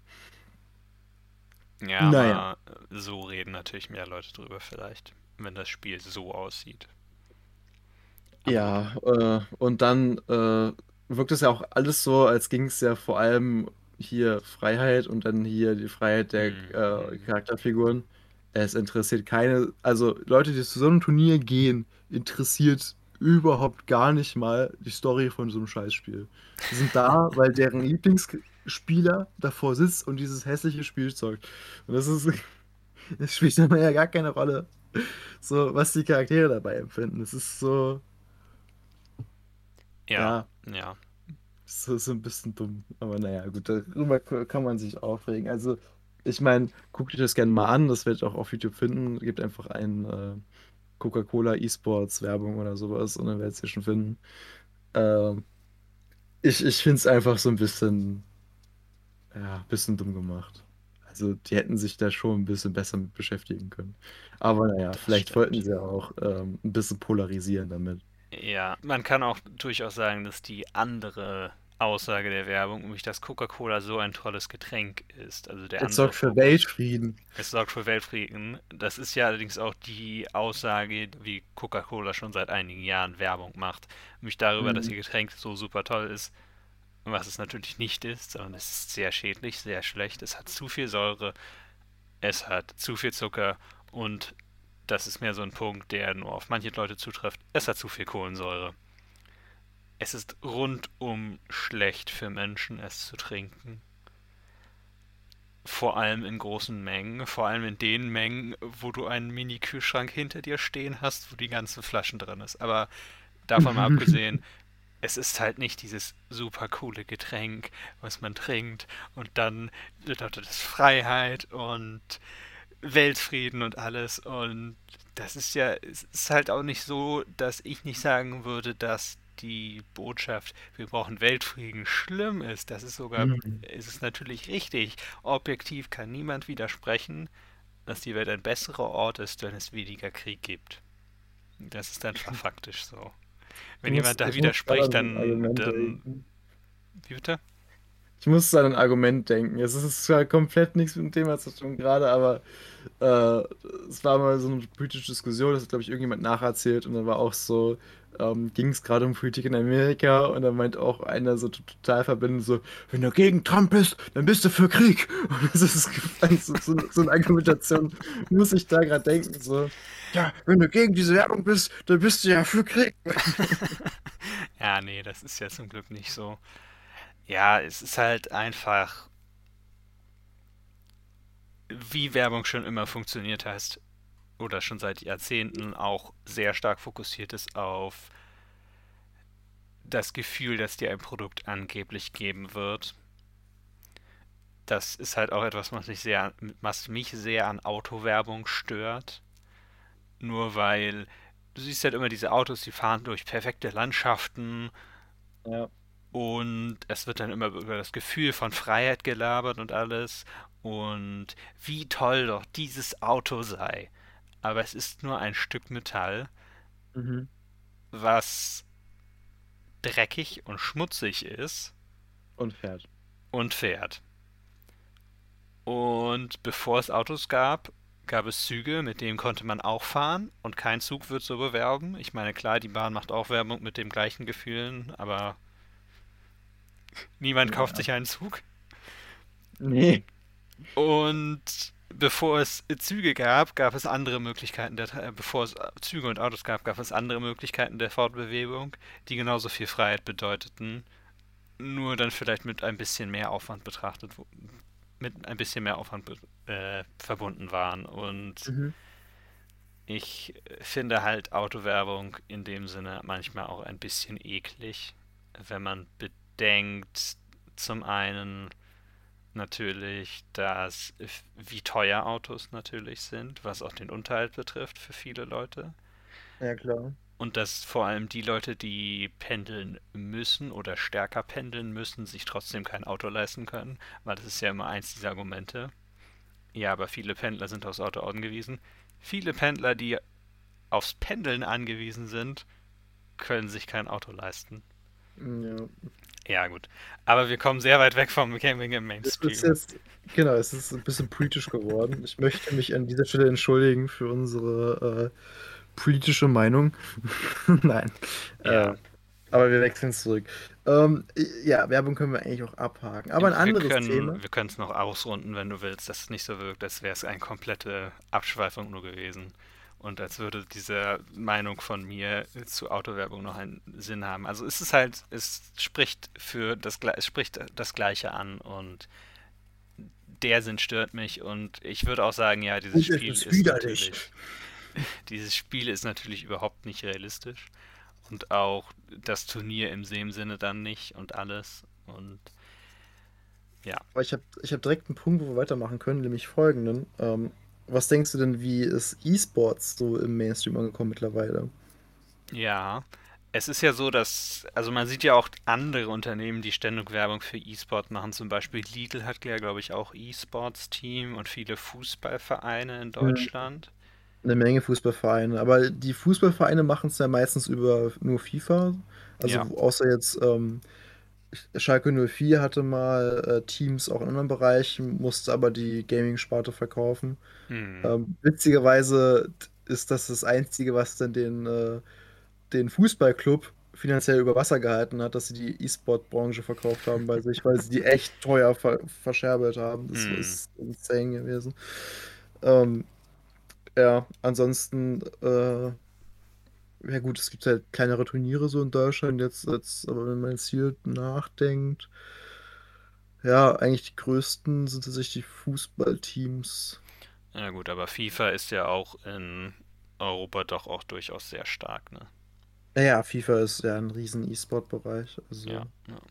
Ja, Naja. aber so reden natürlich mehr Leute drüber vielleicht, wenn das Spiel so aussieht. Aber. Ja, äh, und dann äh, wirkt es ja auch alles so, als ging es ja vor allem hier Freiheit und dann hier die Freiheit der Hm, äh. Charakterfiguren. Es interessiert keine, also Leute, die zu so einem Turnier gehen, interessiert überhaupt gar nicht mal die Story von so einem Scheißspiel. Die sind da, weil deren Lieblingsspieler davor sitzt und dieses hässliche Spiel zockt. Und das ist, das spielt dann ja gar keine Rolle, so was die Charaktere dabei empfinden. Es ist so. Ja, Ja, ja. so, so ein bisschen dumm. Aber naja, gut, darüber kann man sich aufregen. Also, ich meine, guckt euch das gerne mal an. Das werdet ihr auch auf YouTube finden. Gebt einfach ein äh, Coca-Cola E-Sports Werbung oder sowas und dann werdet ihr schon finden. Ähm, ich ich finde es einfach so ein bisschen, ja, bisschen dumm gemacht. Also, die hätten sich da schon ein bisschen besser mit beschäftigen können. Aber naja, Das vielleicht wollten stimmt. sie ja auch ähm, ein bisschen polarisieren damit. Ja, man kann auch durchaus sagen, dass die andere Aussage der Werbung, nämlich dass Coca-Cola so ein tolles Getränk ist, also der Es sorgt für. Weltfrieden. Es sorgt für Weltfrieden. Das ist ja allerdings auch die Aussage, wie Coca-Cola schon seit einigen Jahren Werbung macht. Nämlich darüber, dass Mhm. ihr Getränk so super toll ist, was es natürlich nicht ist, sondern es ist sehr schädlich, sehr schlecht. Es hat zu viel Säure, es hat zu viel Zucker und das ist mehr so ein Punkt, der nur auf manche Leute zutrifft. Es hat zu viel Kohlensäure. Es ist rundum schlecht für Menschen, es zu trinken. Vor allem in großen Mengen, vor allem in den Mengen, wo du einen Mini-Kühlschrank hinter dir stehen hast, wo die ganzen Flaschen drin ist. Aber davon mal abgesehen, es ist halt nicht dieses super coole Getränk, was man trinkt und dann bedeutet es Freiheit und Weltfrieden und alles. Und das ist ja, es ist halt auch nicht so, dass ich nicht sagen würde, dass die Botschaft, wir brauchen Weltfrieden, schlimm ist. Das ist sogar, Mhm. es ist natürlich richtig. Objektiv kann niemand widersprechen, dass die Welt ein besserer Ort ist, wenn es weniger Krieg gibt. Das ist einfach faktisch so. Wenn jemand da muss widerspricht, dann, dann, denken. wie bitte? Ich muss an ein Argument denken. Es ist zwar komplett nichts mit dem Thema zu tun gerade, aber äh, es war mal so eine politische Diskussion, das hat, glaube ich, irgendjemand nacherzählt und dann war auch so, ähm, ging es gerade um Politik in Amerika und dann meint auch einer so total verbindend so, wenn du gegen Trump bist, dann bist du für Krieg. Und das ist so, so, so eine Argumentation, muss ich da gerade denken, so, ja, wenn du gegen diese Werbung bist, dann bist du ja für Krieg. Ja, nee, das ist ja zum Glück nicht so. Ja, es ist halt einfach, wie Werbung schon immer funktioniert heißt, oder schon seit Jahrzehnten auch sehr stark fokussiert ist auf das Gefühl, dass dir ein Produkt angeblich geben wird. Das ist halt auch etwas, was mich sehr, was mich sehr an Autowerbung stört. Nur weil du siehst halt immer diese Autos, die fahren durch perfekte Landschaften. Ja. Und es wird dann immer über das Gefühl von Freiheit gelabert und alles. Und wie toll doch dieses Auto sei. Aber es ist nur ein Stück Metall, Mhm. was dreckig und schmutzig ist Und fährt. und fährt. Und bevor es Autos gab, gab es Züge, mit denen konnte man auch fahren und kein Zug wird so bewerben. Ich meine, klar, die Bahn macht auch Werbung mit den gleichen Gefühlen, aber niemand kauft Ja. sich einen Zug. Nee. Und bevor es Züge gab, gab es andere Möglichkeiten der, äh, bevor es Züge und Autos gab, gab es andere Möglichkeiten der Fortbewegung, die genauso viel Freiheit bedeuteten, nur dann vielleicht mit ein bisschen mehr Aufwand betrachtet, mit ein bisschen mehr Aufwand äh, verbunden waren. Und Mhm. ich finde halt Autowerbung in dem Sinne manchmal auch ein bisschen eklig, wenn man bedenkt, zum einen natürlich, dass wie teuer Autos natürlich sind, was auch den Unterhalt betrifft für viele Leute. Ja, klar. Und dass vor allem die Leute, die pendeln müssen oder stärker pendeln müssen, sich trotzdem kein Auto leisten können, weil das ist ja immer eins dieser Argumente. Ja, aber viele Pendler sind aufs Auto angewiesen. Viele Pendler, die aufs Pendeln angewiesen sind, können sich kein Auto leisten. Ja. Ja, gut. Aber wir kommen sehr weit weg vom Gaming im Es Mainstream. ist jetzt, genau, es ist ein bisschen politisch geworden. Ich möchte mich an dieser Stelle entschuldigen für unsere äh, politische Meinung. Nein. Ja. Äh, aber wir wechseln zurück. Ähm, ja, Werbung können wir eigentlich auch abhaken. Aber ein anderes wir können, Thema. Wir können es noch ausrunden, wenn du willst, dass es nicht so wirkt, als wäre es eine komplette Abschweifung nur gewesen. Und als würde diese Meinung von mir zu Autowerbung noch einen Sinn haben. Also es ist halt, es spricht für das es spricht das Gleiche an und der Sinn stört mich und ich würde auch sagen, ja, dieses Spiel ist ist natürlich dieses Spiel ist natürlich überhaupt nicht realistisch und auch das Turnier im Sinne dann nicht und alles und ja. Aber ich habe ich hab direkt einen Punkt, wo wir weitermachen können, nämlich folgenden. Ähm, was denkst du denn, wie ist E-Sports so im Mainstream angekommen mittlerweile? Ja, es ist ja so, dass, also man sieht ja auch andere Unternehmen, die ständig Werbung für E-Sport machen. Zum Beispiel Lidl hat ja, glaube ich, auch E-Sports-Team und viele Fußballvereine in Deutschland. Eine Menge Fußballvereine, aber die Fußballvereine machen es ja meistens über nur FIFA. Also Ja. außer jetzt ähm, Schalke 04 hatte mal äh, Teams auch in anderen Bereichen, musste aber die Gaming-Sparte verkaufen. Hm. Ähm, witzigerweise ist das das Einzige, was dann den, äh, den Fußballclub finanziell über Wasser gehalten hat, dass sie die E-Sport-Branche verkauft haben bei sich, weil sie die echt teuer ver verscherbelt haben. Das Hm. ist insane gewesen. Ähm, ja, ansonsten, äh, ja gut, es gibt halt kleinere Turniere so in Deutschland jetzt, jetzt aber wenn man jetzt hier nachdenkt, ja, eigentlich die größten sind tatsächlich die Fußballteams. Ja gut, aber FIFA ist ja auch in Europa doch auch durchaus sehr stark, ne? Naja, FIFA ist ja ein riesen E-Sport-Bereich. Also, Ja, ja.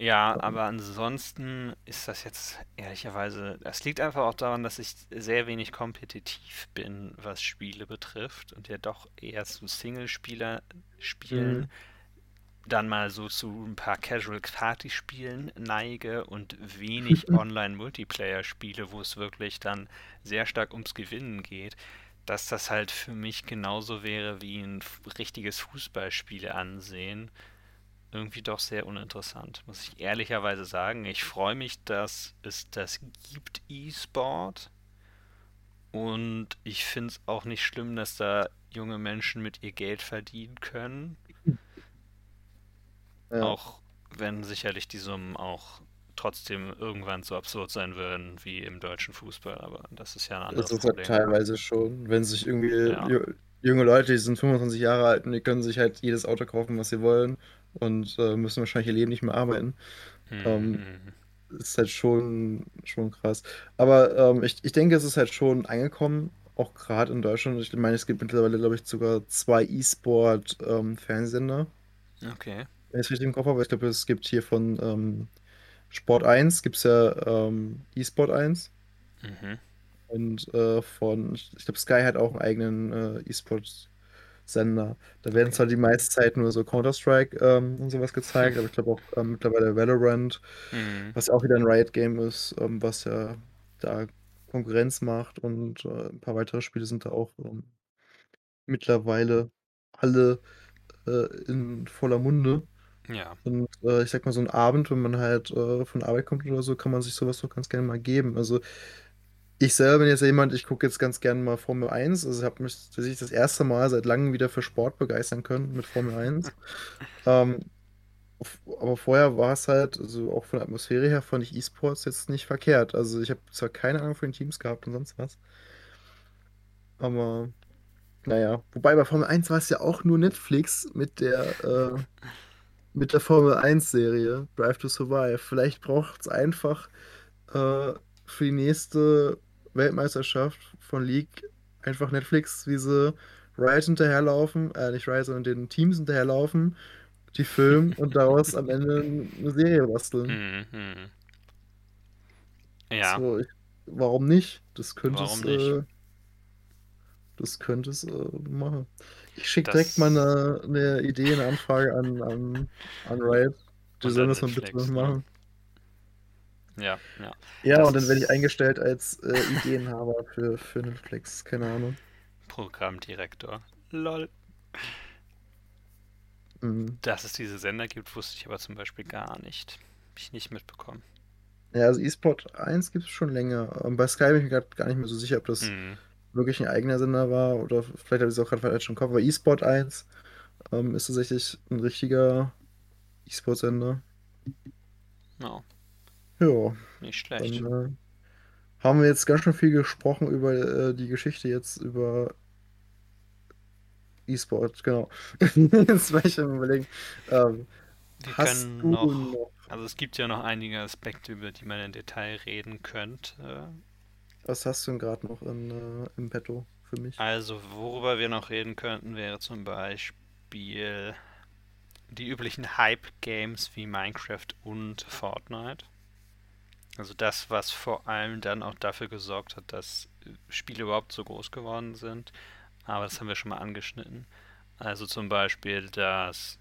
Ja, aber ansonsten ist das jetzt ehrlicherweise, das liegt einfach auch daran, dass ich sehr wenig kompetitiv bin, was Spiele betrifft und ja doch eher zu Singlespieler spielen, Mhm. dann mal so zu ein paar Casual Party Spielen neige und wenig Online-Multiplayer spiele, wo es wirklich dann sehr stark ums Gewinnen geht, dass das halt für mich genauso wäre wie ein richtiges Fußballspiel ansehen irgendwie doch sehr uninteressant, muss ich ehrlicherweise sagen. Ich freue mich, dass es das gibt, E-Sport. Und ich finde es auch nicht schlimm, dass da junge Menschen mit ihr Geld verdienen können. ja. Auch wenn sicherlich die Summen auch trotzdem irgendwann so absurd sein würden wie im deutschen Fußball. Aber das ist ja ein anderes Das ist halt Problem. teilweise schon, wenn sich irgendwie Ja. ju- junge Leute, die sind 25 Jahre alt und die können sich halt jedes Auto kaufen, was sie wollen und äh, müssen wahrscheinlich ihr Leben nicht mehr arbeiten. Ähm, Hm. ist halt schon, schon krass. Aber ähm, ich, ich denke, es ist halt schon angekommen, auch gerade in Deutschland. Ich meine, es gibt mittlerweile, glaube ich, sogar zwei E-Sport-Fernsehsender. Okay. Wenn ich es richtig im Kopf habe, ich glaube, es gibt hier von ähm, Sport 1 gibt es ja ähm, eSport 1 Mhm. und äh, von, ich glaube, Sky hat auch einen eigenen äh, eSport-Sender. Da werden zwar die meiste Zeit nur so Counter-Strike ähm, und sowas gezeigt, aber ich glaube auch ähm, mittlerweile Valorant, Mhm. was ja auch wieder ein Riot-Game ist, ähm, was ja da Konkurrenz macht und äh, ein paar weitere Spiele sind da auch ähm, mittlerweile alle äh, in voller Munde. Ja. Und äh, ich sag mal, so ein Abend, wenn man halt äh, von Arbeit kommt oder so, kann man sich sowas doch ganz gerne mal geben. Also ich selber bin jetzt jemand, ich gucke jetzt ganz gerne mal Formel 1. Also ich habe mich tatsächlich das erste Mal seit langem wieder für Sport begeistern können mit Formel 1. Ähm, aber vorher war es halt, also auch von der Atmosphäre her, fand ich E-Sports jetzt nicht verkehrt. Also ich habe zwar keine Ahnung von den Teams gehabt und sonst was, aber naja. Wobei bei Formel 1 war es ja auch nur Netflix mit der äh, mit der Formel 1-Serie Drive to Survive. Vielleicht braucht es einfach äh, für die nächste Weltmeisterschaft von League einfach Netflix, wie sie Riot hinterherlaufen, äh, nicht Riot, sondern den Teams hinterherlaufen, die filmen und daraus am Ende eine Serie basteln. Mhm. Mhm. Ja, So, ich, warum nicht? Das könnte warum es, nicht? äh, das könnte es äh, machen. Ich schicke direkt mal eine, eine Idee, eine Anfrage an, an, an Riot. Die sollen das mal bitte Netflix, ne? Ja, ja. Ja, Das und dann werde ich eingestellt als äh, Ideenhaber für, für Netflix. Keine Ahnung. Programmdirektor. Lol. Mhm. Dass es diese Sender gibt, wusste ich aber zum Beispiel gar nicht. Hab ich nicht mitbekommen. Ja, also eSport 1 gibt es schon länger. Bei Sky bin ich mir gerade gar nicht mehr so sicher, ob das Mhm. wirklich ein eigener Sender war oder vielleicht habe ich es auch gerade falsch im Kopf. Aber eSport 1 ähm, ist tatsächlich ein richtiger eSport-Sender. Ja, Ja, nicht schlecht. dann äh, haben wir jetzt ganz schön viel gesprochen über äh, die Geschichte jetzt über eSport, genau. Jetzt war ich am überlegen. Ähm, Wir hast können du noch, noch, also es gibt ja noch einige Aspekte, über die man im Detail reden könnte. was hast du denn gerade noch in, äh, im Petto für mich? Also, worüber wir noch reden könnten, wäre zum Beispiel die üblichen Hype-Games wie Minecraft und Fortnite. Also das, was vor allem dann auch dafür gesorgt hat, dass Spiele überhaupt so groß geworden sind. Aber das haben wir schon mal angeschnitten. Also zum Beispiel, dass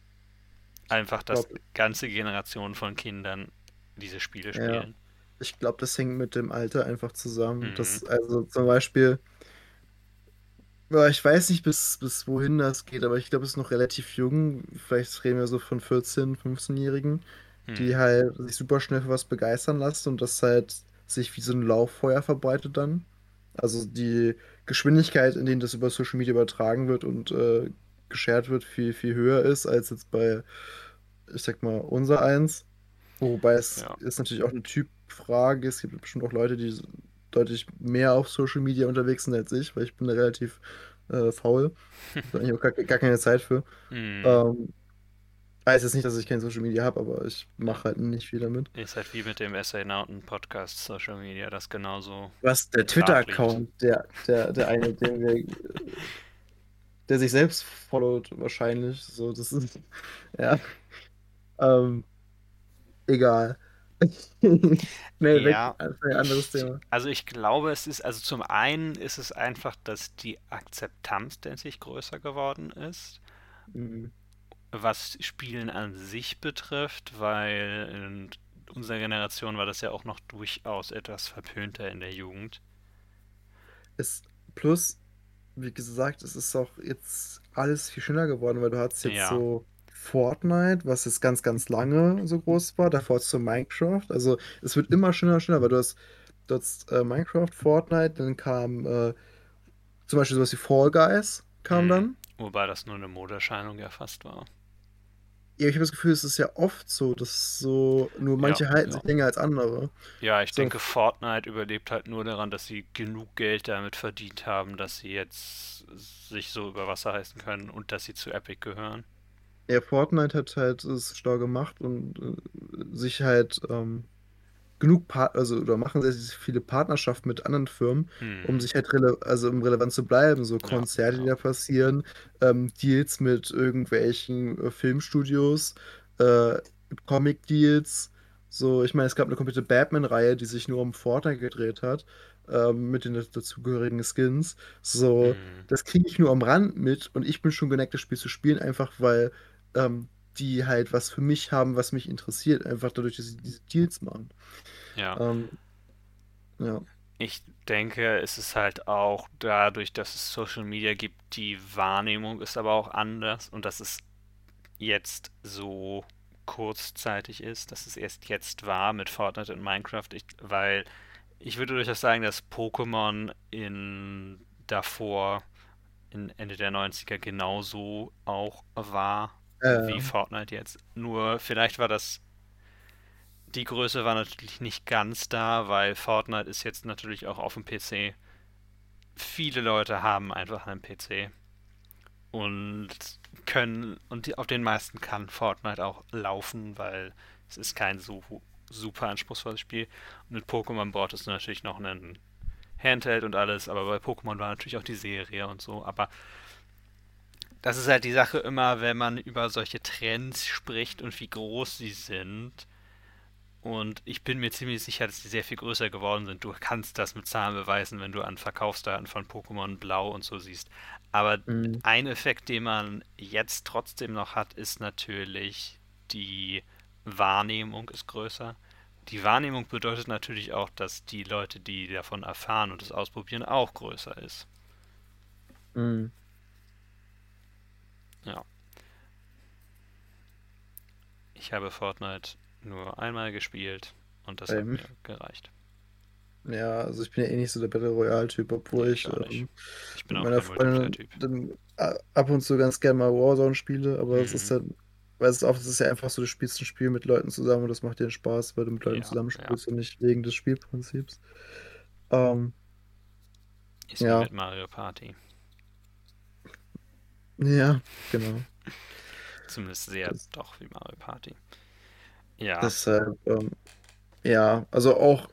einfach das ganze Generationen von Kindern diese Spiele ja. spielen. Ich glaube, das hängt mit dem Alter einfach zusammen. Mhm. Das, also zum Beispiel, ja, ich weiß nicht, bis, bis wohin das geht, aber ich glaube, es ist noch relativ jung. Vielleicht reden wir so von 14-, 15-Jährigen, die Mhm. halt sich super schnell für was begeistern lassen und das halt sich wie so ein Lauffeuer verbreitet dann. Also die Geschwindigkeit, in denen das über Social Media übertragen wird und äh, geshared wird, viel, viel höher ist als jetzt bei, ich sag mal, unser eins. Wobei es Ja. ist natürlich auch eine Typfrage. Es gibt bestimmt auch Leute, die deutlich mehr auf Social Media unterwegs sind als ich, weil ich bin da relativ äh, faul. Da habe ich auch gar, gar keine Zeit für. Mhm. Ähm, heißt jetzt nicht, dass ich kein Social Media habe, aber ich mache halt nicht viel damit. Ist halt wie mit dem Essay Nauten Podcast Social Media, das genauso Was, der. Twitter-Account, der, der, der eine, den wir, der sich selbst followt, wahrscheinlich. So, das ist, ja, ähm, egal. Weg, Ja, ein anderes Thema. also ich glaube, es ist, also zum einen ist es einfach, dass die Akzeptanz der sich größer geworden ist, Mhm. Was Spielen an sich betrifft, weil in unserer Generation war das ja auch noch durchaus etwas verpönter in der Jugend. Es, plus, wie gesagt, es ist auch jetzt alles viel schneller geworden, weil du hattest jetzt Ja, so Fortnite, was jetzt ganz, ganz lange so groß war. Davor du Minecraft. Also es wird immer schneller, schneller, weil du hast, du hast äh, Minecraft, Fortnite, dann kam äh, zum Beispiel sowas wie Fall Guys, kam hm. dann. Wobei das nur eine Modeerscheinung ja fast war. Ja, ich habe das Gefühl, es ist ja oft so, dass so, nur Ja, manche halten ja. sich länger als andere. Ja, ich So, denke, Fortnite überlebt halt nur daran, dass sie genug Geld damit verdient haben, dass sie jetzt sich so über Wasser heißen können und dass sie zu Epic gehören. ja, Fortnite hat halt es schlau gemacht und äh, sich halt ähm, genug Part also oder machen sehr, sehr viele Partnerschaften mit anderen Firmen, um Hm, sich halt rele also um relevant zu bleiben. So ja, Konzerte, die da passieren, ähm, Deals mit irgendwelchen äh, Filmstudios. äh, Comic-Deals. So, ich meine, es gab eine komplette Batman-Reihe, die sich nur um Fortnite gedreht hat, ähm, mit den dazugehörigen Skins. So, Hm, das kriege ich nur am Rand mit und ich bin schon geneigt, das Spiel zu spielen, einfach weil ähm, die halt was für mich haben, was mich interessiert, einfach dadurch, dass sie diese Deals machen. ja. Ähm, ja. Ich denke, es ist halt auch dadurch, dass es Social Media gibt, die Wahrnehmung ist aber auch anders und dass es jetzt so kurzzeitig ist, dass es erst jetzt war mit Fortnite und Minecraft, ich, weil ich würde durchaus sagen, dass Pokémon in davor, in Ende der Neunziger genauso auch war wie Äh, Fortnite jetzt. Nur vielleicht war das, die Größe war natürlich nicht ganz da, weil Fortnite ist jetzt natürlich auch auf dem PC. Viele Leute haben einfach einen PC und können, und die, auf den meisten kann Fortnite auch laufen, weil es ist kein so super anspruchsvolles Spiel. Und mit Pokémon brauchtest du natürlich noch einen Handheld und alles, aber bei Pokémon war natürlich auch die Serie und so. Aber das ist halt die Sache immer, wenn man über solche Trends spricht und wie groß sie sind. Und ich bin mir ziemlich sicher, dass die sehr viel größer geworden sind. Du kannst das mit Zahlen beweisen, wenn du an Verkaufsdaten von Pokémon Blau und so siehst. Aber mh, ein Effekt, den man jetzt trotzdem noch hat, ist natürlich die Wahrnehmung ist größer. Die Wahrnehmung bedeutet natürlich auch, dass die Leute, die davon erfahren und es ausprobieren, auch größer ist. mh, Ja, ich habe Fortnite nur einmal gespielt und das hat ähm, mir gereicht. ja, also ich bin ja eh nicht so der Battle Royale-Typ, obwohl ich ich ähm, Ich bin auch meiner Freundin dann ab und zu ganz gerne mal Warzone spiele, aber es ist Mhm. dann, weil es oft ist ja einfach so, du spielst ein Spiel mit Leuten zusammen und das macht dir Spaß, weil du mit Leuten Ja, ja. zusammenspielst und nicht wegen des Spielprinzips. Ähm, Ist ja, mit Mario Party. Ja, genau. Zumindest sehr Das, doch wie Mario Party. Ja. deshalb, ähm, ja, also auch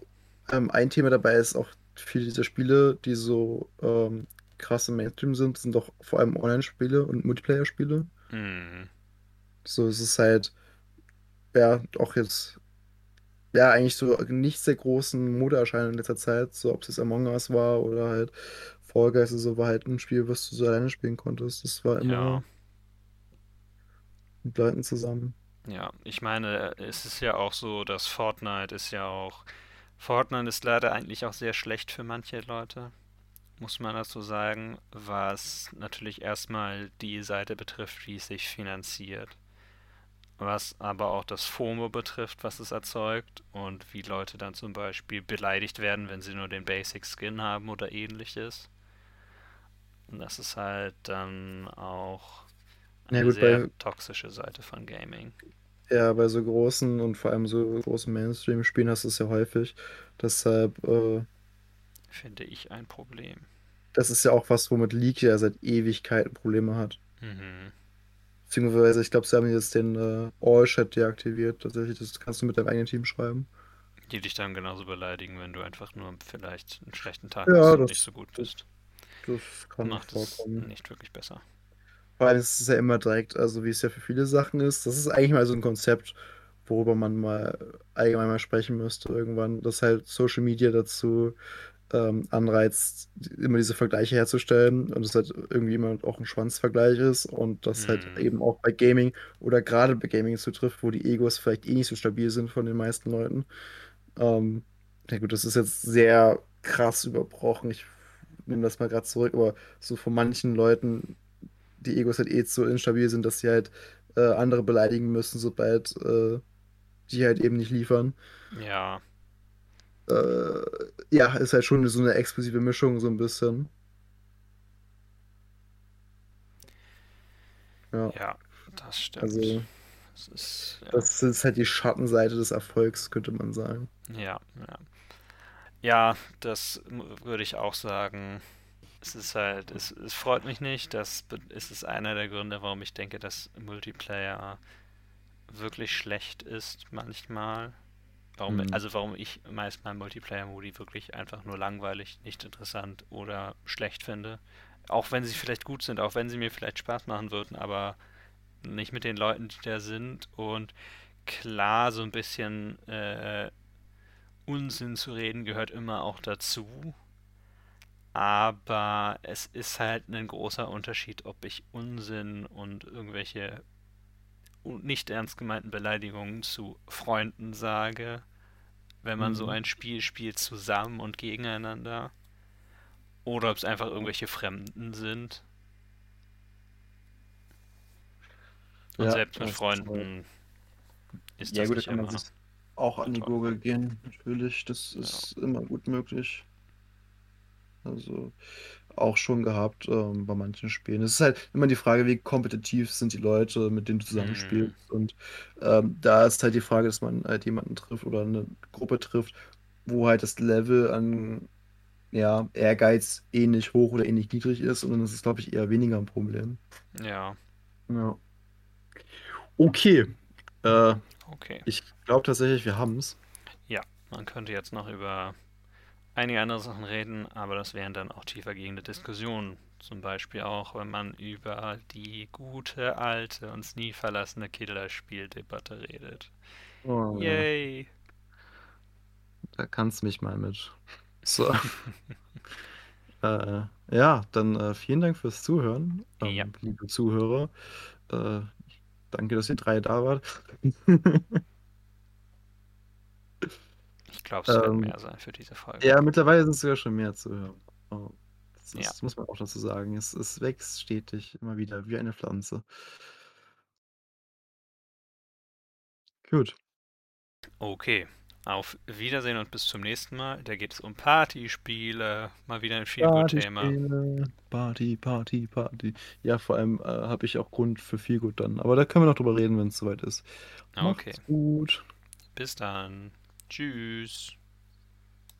ähm, ein Thema dabei ist auch viele dieser Spiele, die so ähm, krass im Mainstream sind, sind doch vor allem Online-Spiele und Multiplayer-Spiele. Mhm. So, es ist halt, ja, auch jetzt, ja, eigentlich so nicht sehr großen Modeerscheinungen in letzter Zeit, so ob es jetzt Among Us war oder halt Fall Guys, so war halt ein Spiel, was du so alleine spielen konntest. Das war Ja. immer mit Leuten zusammen. Ja. Ich meine, es ist ja auch so, dass Fortnite ist ja auch. Fortnite ist leider eigentlich auch sehr schlecht für manche Leute, muss man dazu sagen, was natürlich erstmal die Seite betrifft, wie es sich finanziert. Was aber auch das FOMO betrifft, was es erzeugt und wie Leute dann zum Beispiel beleidigt werden, wenn sie nur den Basic Skin haben oder ähnliches. Und das ist halt dann auch Ja eine gut, sehr bei, toxische Seite von Gaming, ja, bei so großen und vor allem so großen Mainstream-Spielen hast du es ja häufig. Deshalb, äh, finde ich ein Problem. das ist ja auch was, womit League ja seit Ewigkeiten Probleme hat. Mhm. Beziehungsweise, ich glaube, sie haben jetzt den äh, All-Chat deaktiviert. Tatsächlich, das kannst du mit deinem eigenen Team schreiben. Die dich dann genauso beleidigen, wenn du einfach nur vielleicht einen schlechten Tag hast Ja, und nicht so gut bist. Das kann Macht es vorkommen. nicht wirklich besser. Weil es ist ja immer direkt, also wie es ja für viele Sachen ist. Das ist eigentlich mal so ein Konzept, worüber man mal allgemein mal sprechen müsste irgendwann, dass halt Social Media dazu ähm, anreizt, immer diese Vergleiche herzustellen und es halt irgendwie immer auch ein Schwanzvergleich ist und das halt Hm. eben auch bei Gaming oder gerade bei Gaming zutrifft, wo die Egos vielleicht eh nicht so stabil sind von den meisten Leuten. Ähm, ja gut, das ist jetzt sehr krass überbrochen. Ich nehme das mal gerade zurück, aber so von manchen Leuten, die Egos halt eh so instabil sind, dass sie halt äh, andere beleidigen müssen, sobald äh, die halt eben nicht liefern. Ja, Äh, ja, ist halt schon so eine explosive Mischung, so ein bisschen. Ja, ja, das stimmt. also Es ist, ja, das ist halt die Schattenseite des Erfolgs, könnte man sagen. ja, ja. Ja, das würde ich auch sagen. Es ist halt, es, es freut mich nicht. Das be- es ist einer der Gründe, warum ich denke, dass Multiplayer wirklich schlecht ist manchmal. Warum, Hm. also warum ich meist mal Multiplayer-Modi wirklich einfach nur langweilig, nicht interessant oder schlecht finde. Auch wenn sie vielleicht gut sind, auch wenn sie mir vielleicht Spaß machen würden, aber nicht mit den Leuten, die da sind. Und klar, so ein bisschen äh, Unsinn zu reden gehört immer auch dazu. Aber es ist halt ein großer Unterschied, ob ich Unsinn und irgendwelche nicht ernst gemeinten Beleidigungen zu Freunden sage, wenn man mhm. so ein Spiel spielt zusammen und gegeneinander. Oder ob es einfach irgendwelche Fremden sind. Und ja, selbst mit Freunden ist ja, das gut, nicht immer auch an die Gurgel gehen, natürlich. Das ist ja. immer gut möglich. Also auch schon gehabt ähm, bei manchen Spielen. Es ist halt immer die Frage, wie kompetitiv sind die Leute, mit denen du zusammenspielst. Mhm. Und ähm, da ist halt die Frage, dass man halt jemanden trifft oder eine Gruppe trifft, wo halt das Level an ja, Ehrgeiz ähnlich hoch oder ähnlich niedrig ist. Und dann ist es, glaube ich, eher weniger ein Problem. Ja. Ja. Okay. Äh, okay. Ich glaube tatsächlich, wir haben es. Ja, man könnte jetzt noch über einige andere Sachen reden, aber das wären dann auch tiefergehende Diskussionen. Zum Beispiel auch, wenn man über die gute, alte, uns nie verlassene Killerspieldebatte redet. Oh, Yay! Ja. Da kannst du mich mal mit. So. äh, ja, dann äh, vielen Dank fürs Zuhören, ähm, ja. liebe Zuhörer. Äh, danke, dass ihr drei da wart. Ich glaube, es werden ähm, mehr sein für diese Folge. Ja, mittlerweile sind es sogar schon mehr zu hören. Oh, das, ja. das muss man auch dazu sagen. Es, es wächst stetig, immer wieder, wie eine Pflanze. Gut. Okay. Auf Wiedersehen und bis zum nächsten Mal. Da geht es um Partyspiele. Mal wieder ein Feelgood-Thema. Party, Party, Party. Ja, vor allem äh, habe ich auch Grund für Feelgood dann. Aber da können wir noch drüber reden, wenn es soweit ist. Okay. Macht's gut. Bis dann. Tschüss.